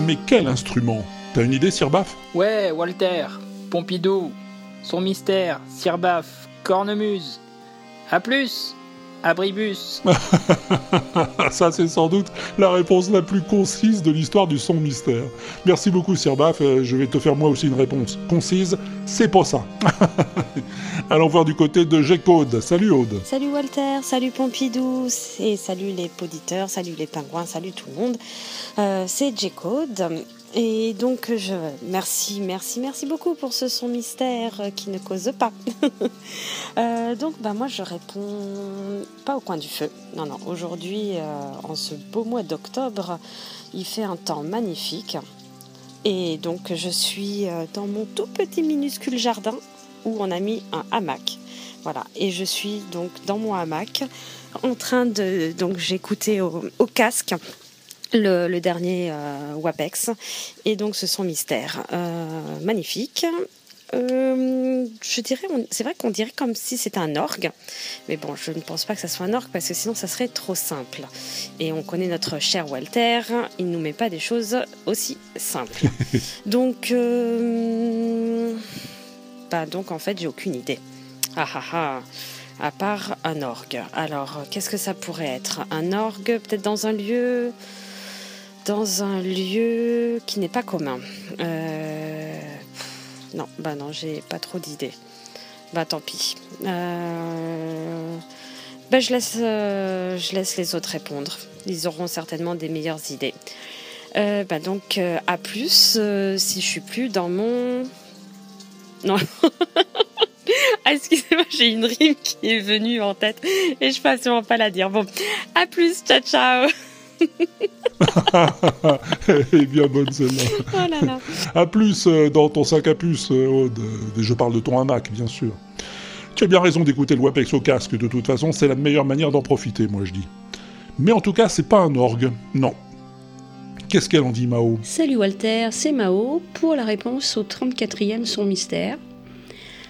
Mais quel instrument? T'as une idée, Sir Baff Ouais, Walter, Pompidou, son mystère, Sirbaf, Cornemuse. À plus, Abribus. Ça, c'est sans doute la réponse la plus concise de l'histoire du son mystère. Merci beaucoup, Sir Baff. Euh, Je vais te faire moi aussi une réponse concise. C'est pas ça. Allons voir du côté de G-Code. Salut, Aude. Salut Walter, salut Pompidou, et salut les poditeurs, salut les pingouins, salut tout le monde. Euh, c'est J-Code. Et donc, je merci, merci, merci beaucoup pour ce son mystère qui ne cause pas. Euh, donc, bah, moi, je réponds pas au coin du feu. Non, non. Aujourd'hui, euh, en ce beau mois d'octobre, il fait un temps magnifique. Et donc, je suis euh, dans mon tout petit minuscule jardin où on a mis un hamac. Voilà. Et je suis donc dans mon hamac en train de. Donc, j'écoutais au casque le, le dernier euh, WAPEX. Et donc ce son mystère. Euh, magnifique. Euh, je dirais, c'est vrai qu'on dirait comme si c'était un orgue, mais bon, je ne pense pas que ça soit un orgue parce que sinon ça serait trop simple. Et on connaît notre cher Walter, il ne nous met pas des choses aussi simples. donc, euh, bah donc en fait, j'ai aucune idée. Ah ah ah. À part un orgue. Alors, qu'est-ce que ça pourrait être? Un orgue, peut-être dans un lieu, dans un lieu qui n'est pas commun. Euh, non, bah non, j'ai pas trop d'idées. Bah tant pis. Euh, bah, je laisse, euh, je laisse les autres répondre. Ils auront certainement des meilleures idées. Bah donc à plus si je suis plus dans mon non ah, excusez-moi j'ai une rime qui est venue en tête et je peux absolument pas la dire bon à plus ciao ciao Est bien bonne celle-là. Oh là là. À plus euh, dans ton sac à puce, euh, Aude. Et je parle de ton hamac, bien sûr. Tu as bien raison d'écouter le WAPEX au casque, de toute façon, c'est la meilleure manière d'en profiter, moi je dis. Mais en tout cas, c'est pas un orgue, non. Qu'est-ce qu'elle en dit, Mao? Salut Walter, c'est Mao pour la réponse au 34e son mystère.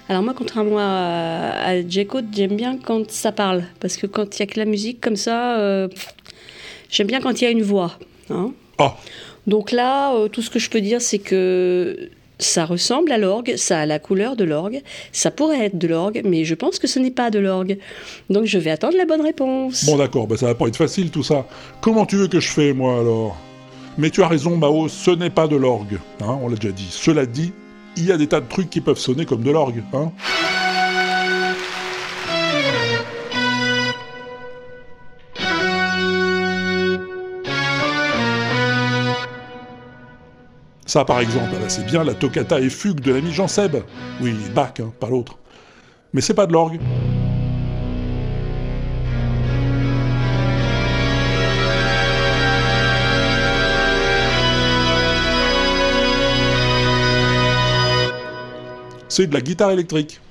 Alors moi, contrairement à, à j'aime bien quand ça parle, parce que quand il y a que la musique comme ça, euh, j'aime bien quand il y a une voix. hein. Donc là, euh, tout ce que je peux dire, c'est que ça ressemble à l'orgue, ça a la couleur de l'orgue, ça pourrait être de l'orgue, mais je pense que ce n'est pas de l'orgue. Donc je vais attendre la bonne réponse. Bon d'accord, bah ça va pas être facile tout ça. Comment tu veux que je fais, moi, alors? Mais tu as raison, Mao, ce n'est pas de l'orgue, hein, on l'a déjà dit. Cela dit, il y a des tas de trucs qui peuvent sonner comme de l'orgue, hein Ça, par exemple, ah bah, c'est bien la toccata et fugue de l'ami Jean Seb. Oui, Bach, hein, pas l'autre. Mais c'est pas de l'orgue. C'est de la guitare électrique.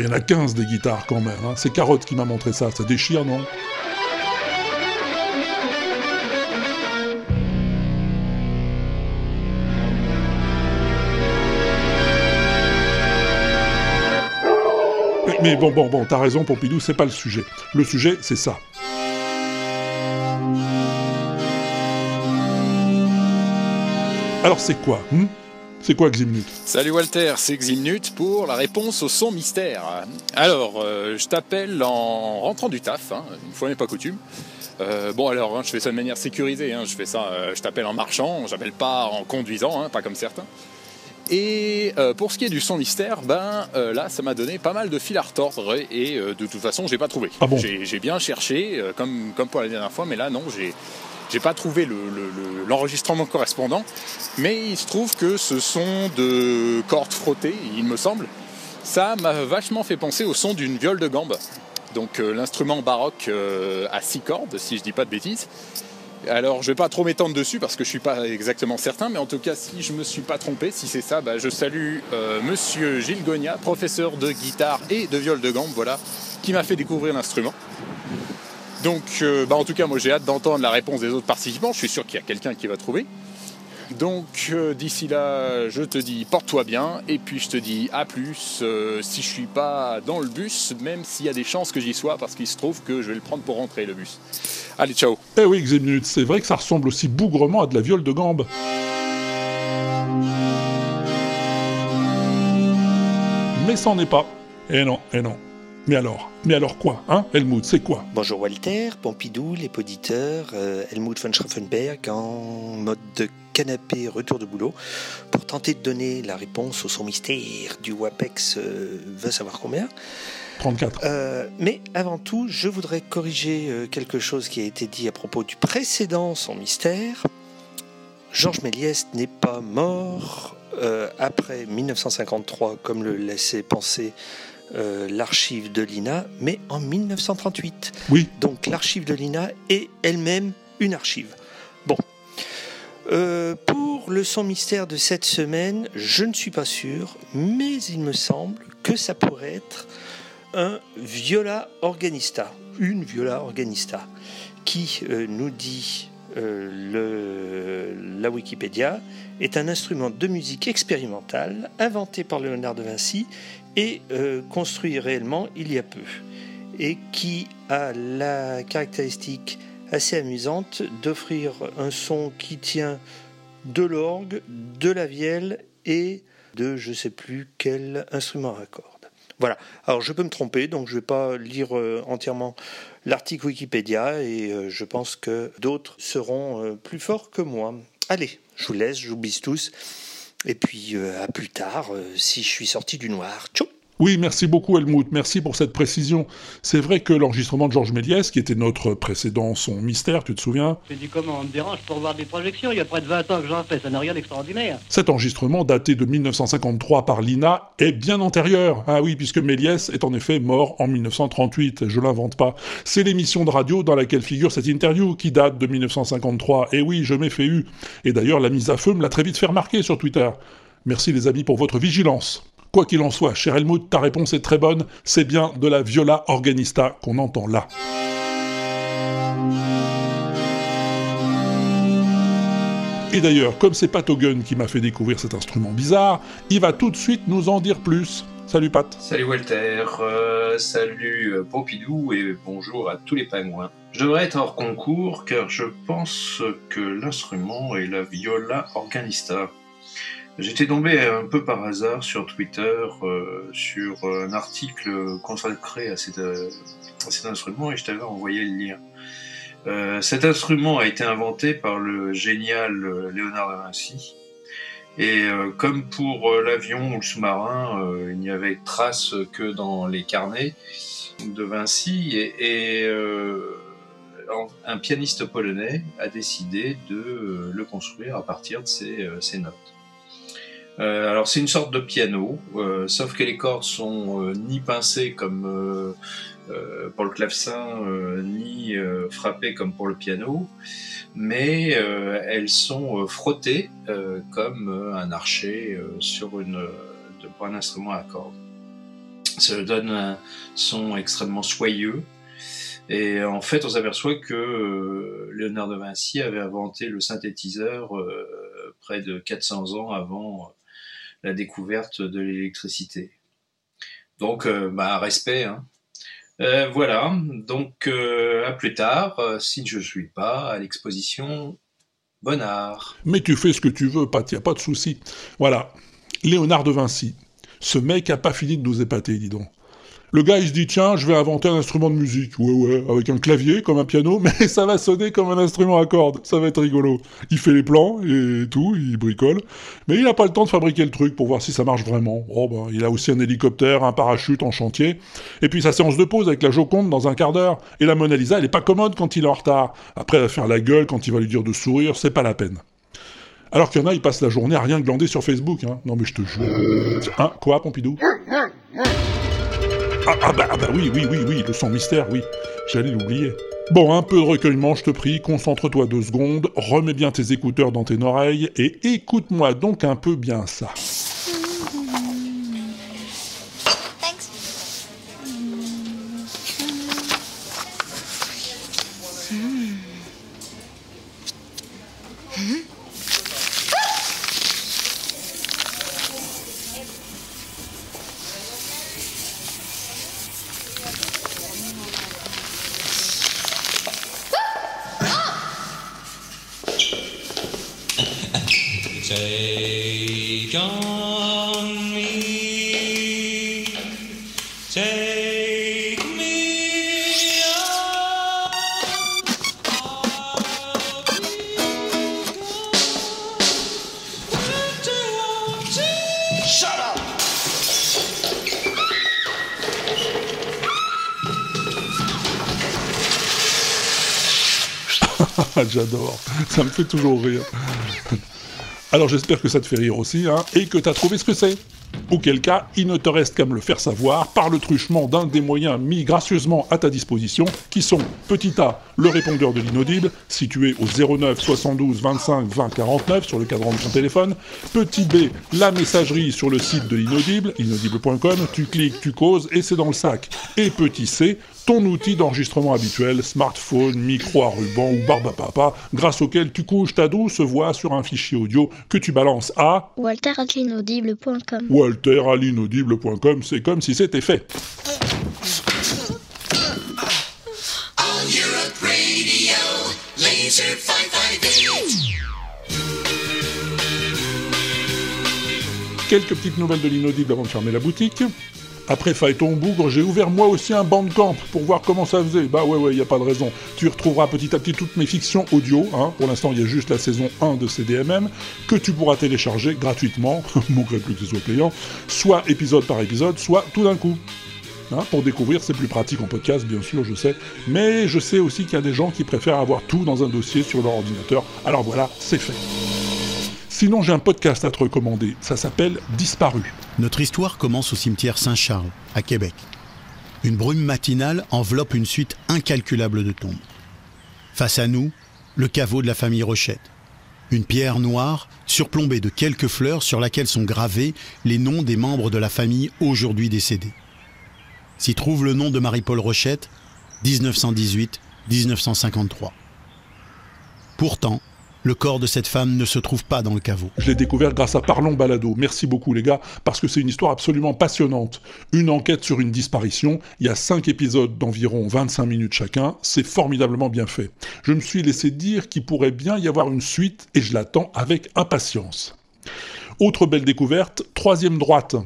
Il y en a 15 des guitares quand même. hein. C'est Carotte qui m'a montré ça. Ça déchire, non? Mais, mais bon, bon, bon, t'as raison, Pompidou, c'est pas le sujet. Le sujet, c'est ça. Alors c'est quoi hmm? C'est quoi Ximnut? Salut Walter, c'est Ximnut pour la réponse au son mystère. Alors, euh, je t'appelle en rentrant du taf, hein, une fois n'est pas coutume. Euh, bon alors, hein, je fais ça de manière sécurisée, hein, je fais ça, euh, je t'appelle en marchant, j'appelle pas en conduisant, pas comme certains. Et pour ce qui est du son mystère, ben là, ça m'a donné pas mal de fil à retordre et, de toute façon, j'ai pas trouvé. Ah bon? J'ai, bien cherché, comme, comme pour la dernière fois, mais là, non, j'ai, j'ai pas trouvé le- le- le- l'enregistrement correspondant. Mais il se trouve que ce son de cordes frottées, il me semble, ça m'a vachement fait penser au son d'une viole de gambe. Donc euh, l'instrument baroque euh, à six cordes, si je dis pas de bêtises. Alors, je vais pas trop m'étendre dessus parce que je suis pas exactement certain, mais en tout cas, si je me suis pas trompé, si c'est ça, bah, je salue euh, Monsieur Gilles Gogna, professeur de guitare et de viole de gambe, voilà, qui m'a fait découvrir l'instrument. Donc, euh, bah, en tout cas, moi j'ai hâte d'entendre la réponse des autres participants. Je suis sûr qu'il y a quelqu'un qui va trouver. Donc, euh, d'ici là, je te dis porte-toi bien, et puis je te dis à plus euh, si je suis pas dans le bus, même s'il y a des chances que j'y sois, parce qu'il se trouve que je vais le prendre pour rentrer le bus. Allez, ciao. Eh oui, Ximnut, c'est vrai que ça ressemble aussi bougrement à de la viole de gambe. Mais c'en est pas. Eh non, eh non. Mais alors Mais alors quoi, hein Helmut, c'est quoi? Bonjour Walter, Pompidou, les poditeurs, euh, Helmut von Schraffenberg en mode de canapé retour de boulot pour tenter de donner la réponse au son mystère du WAPEX euh, veut savoir combien. 34. Euh, mais avant tout, je voudrais corriger euh, quelque chose qui a été dit à propos du précédent son mystère. Georges Méliès n'est pas mort euh, après 1953, comme le laissait penser euh, l'archive de l'INA, mais en 1938. Oui. Donc l'archive de l'INA est elle-même une archive. Bon. Euh, pour le son mystère de cette semaine, je ne suis pas sûr, mais il me semble que ça pourrait être un viola organista, une viola organista, qui euh, nous dit euh, le- la Wikipédia est un instrument de musique expérimentale inventé par Léonard de Vinci et euh, construit réellement il y a peu, et qui a la caractéristique assez amusante d'offrir un son qui tient de l'orgue, de la vielle et de je sais plus quel instrument à cordes. Voilà. Alors je peux me tromper, donc je ne vais pas lire euh, entièrement l'article Wikipédia et euh, je pense que d'autres seront plus forts que moi. Allez, je vous laisse, bise tous. Et puis euh, à plus tard, euh, si je suis sorti du noir. Tchou Oui, merci beaucoup Helmut, merci pour cette précision. C'est vrai que l'enregistrement de Georges Méliès, qui était notre précédent son mystère, tu te souviens? Je dis comment on me dérange pour voir des projections. Il y a près de 20 ans que j'en fais, ça n'a rien d'extraordinaire. Cet enregistrement, daté de 1953 par l'INA, est bien antérieur. Ah oui, puisque Méliès est en effet mort en 1938, je l'invente pas. C'est l'émission de radio dans laquelle figure cette interview, qui date de 1953. Et oui, je m'ai fait eu. Et d'ailleurs, la mise à feu me l'a très vite fait remarquer sur Twitter. Merci les amis pour votre vigilance. Quoi qu'il en soit, cher Helmut, ta réponse est très bonne, c'est bien de la viola organista qu'on entend là. Et d'ailleurs, comme c'est Pat Hogan qui m'a fait découvrir cet instrument bizarre, il va tout de suite nous en dire plus. Salut Pat. Salut Walter, euh, salut euh, Pompidou et bonjour à tous les pingouins. Je devrais être hors concours car je pense que l'instrument est la viola organista. J'étais tombé un peu par hasard sur Twitter euh, sur un article consacré à cet, euh, à cet instrument et je t'avais envoyé le lien. Euh, cet instrument a été inventé par le génial euh, Léonard de Vinci. Et euh, comme pour l'avion ou le sous-marin, il n'y avait trace que dans les carnets de Vinci. Et, un pianiste polonais a décidé de le construire à partir de ses, ses notes. Euh, alors c'est une sorte de piano, euh, sauf que les cordes sont euh, ni pincées comme euh, euh, pour le clavecin, euh, ni frappées comme pour le piano, mais elles sont frottées comme un archer sur une, de, pour un instrument à cordes. Ça donne un son extrêmement soyeux. Et en fait, on s'aperçoit que Léonard de Vinci avait inventé le synthétiseur près de 400 ans avant la découverte de l'électricité. Donc, euh, bah, respect. Hein. Euh, voilà, donc euh, à plus tard, si je ne suis pas à l'exposition Bonnard. Mais tu fais ce que tu veux, Pat, y a pas de souci. Voilà, Léonard de Vinci. Ce mec a pas fini de nous épater, dis donc. Le gars, il se dit, tiens, je vais inventer un instrument de musique. Ouais, ouais, avec un clavier, comme un piano, mais ça va sonner comme un instrument à cordes. Ça va être rigolo. Il fait les plans et tout, il bricole. Mais il n'a pas le temps de fabriquer le truc pour voir si ça marche vraiment. Oh, ben, il a aussi un hélicoptère, un parachute en chantier. Et puis sa séance de pause avec la Joconde dans un quart d'heure. Et la Mona Lisa, elle est pas commode quand il est en retard. Après, elle va faire la gueule quand il va lui dire de sourire, c'est pas la peine. Alors qu'il y en a, ils passent la journée à rien glander sur Facebook. Hein. Non mais je te jure. Hein, quoi, Pompidou? Ah, ah bah, ah bah oui, oui, oui, oui, le son mystère, oui. J'allais l'oublier. Bon, un peu de recueillement, je te prie, concentre-toi deux secondes, remets bien tes écouteurs dans tes oreilles et écoute-moi donc un peu bien ça. J'adore, ça me fait toujours rire. Alors j'espère que ça te fait rire aussi, hein, et que t'as trouvé ce que c'est. Auquel cas, il ne te reste qu'à me le faire savoir par le truchement d'un des moyens mis gracieusement à ta disposition, qui sont petit A, le répondeur de l'inaudible, situé au 09 72 25 20 49 sur le cadran de ton téléphone, petit B, la messagerie sur le site de l'inaudible, inaudible.com, tu cliques, tu causes et c'est dans le sac. Et petit C, ton outil d'enregistrement habituel, smartphone, micro à ruban ou barbe à papa, grâce auquel tu couches ta douce voix sur un fichier audio que tu balances à walter.l'inaudible.com Walter à l'inaudible.com, c'est comme si c'était fait. All Europe Radio, Laser 558. Quelques petites nouvelles de l'inaudible avant de fermer la boutique. Après Phaéton Bougre, j'ai ouvert moi aussi un bandcamp pour voir comment ça faisait. Bah ouais, ouais, y a pas de raison. Tu retrouveras petit à petit toutes mes fictions audio. Hein. Pour l'instant, il y a juste la saison 1 de CDMM que tu pourras télécharger gratuitement, manquerait plus que ce soit payant, soit épisode par épisode, soit tout d'un coup. Hein, pour découvrir, c'est plus pratique en podcast, bien sûr, je sais. Mais je sais aussi qu'il y a des gens qui préfèrent avoir tout dans un dossier sur leur ordinateur. Alors voilà, c'est fait. Sinon, j'ai un podcast à te recommander. Ça s'appelle Disparu. Notre histoire commence au cimetière Saint-Charles, à Québec. Une brume matinale enveloppe une suite incalculable de tombes. Face à nous, le caveau de la famille Rochette. Une pierre noire surplombée de quelques fleurs sur laquelle sont gravés les noms des membres de la famille aujourd'hui décédés. S'y trouve le nom de Marie-Paul Rochette, 1918-1953. Pourtant, le corps de cette femme ne se trouve pas dans le caveau. Je l'ai découvert grâce à Parlons Balado. Merci beaucoup les gars, parce que c'est une histoire absolument passionnante. Une enquête sur une disparition, il y a 5 épisodes d'environ 25 minutes chacun, c'est formidablement bien fait. Je me suis laissé dire qu'il pourrait bien y avoir une suite et je l'attends avec impatience. Autre belle découverte, Troisième Droite.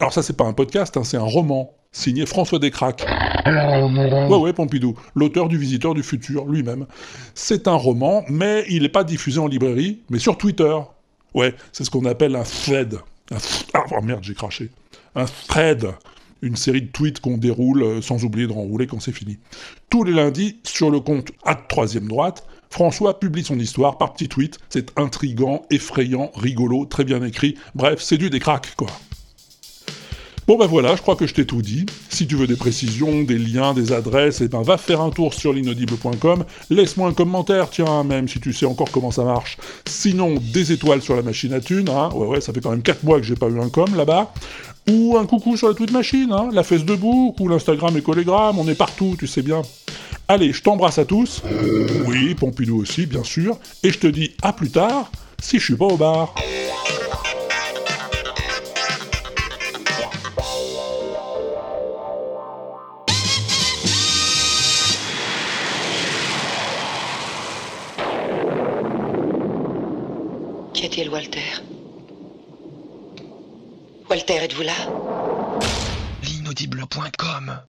Alors ça c'est pas un podcast, hein, c'est un roman, signé François Descraques. Ouais, ouais, Pompidou, l'auteur du Visiteur du Futur lui-même. C'est un roman, mais il n'est pas diffusé en librairie, mais sur Twitter. Ouais, c'est ce qu'on appelle un thread. Un th- Ah, oh merde, j'ai craché. Un thread. Une série de tweets qu'on déroule euh, sans oublier de renrouler quand c'est fini. Tous les lundis, sur le compte à troisième droite, François publie son histoire par petits tweets. C'est intrigant, effrayant, rigolo, très bien écrit. Bref, c'est du décraque, quoi. Bon ben voilà, je crois que je t'ai tout dit. Si tu veux des précisions, des liens, des adresses, eh ben va faire un tour sur l'inaudible.com. Laisse-moi un commentaire, tiens, même si tu sais encore comment ça marche. Sinon, des étoiles sur la machine à thunes, hein. Ouais ouais, ça fait quand même 4 mois que j'ai pas eu un com là-bas. Ou un coucou sur la tweet machine, hein. La fesse de bouc, ou l'Instagram et Collégramme, on est partout, tu sais bien. Allez, je t'embrasse à tous. Oui, Pompidou aussi, bien sûr. Et je te dis à plus tard, si je suis pas au bar. Walter Walter, êtes-vous là? L'inaudible.com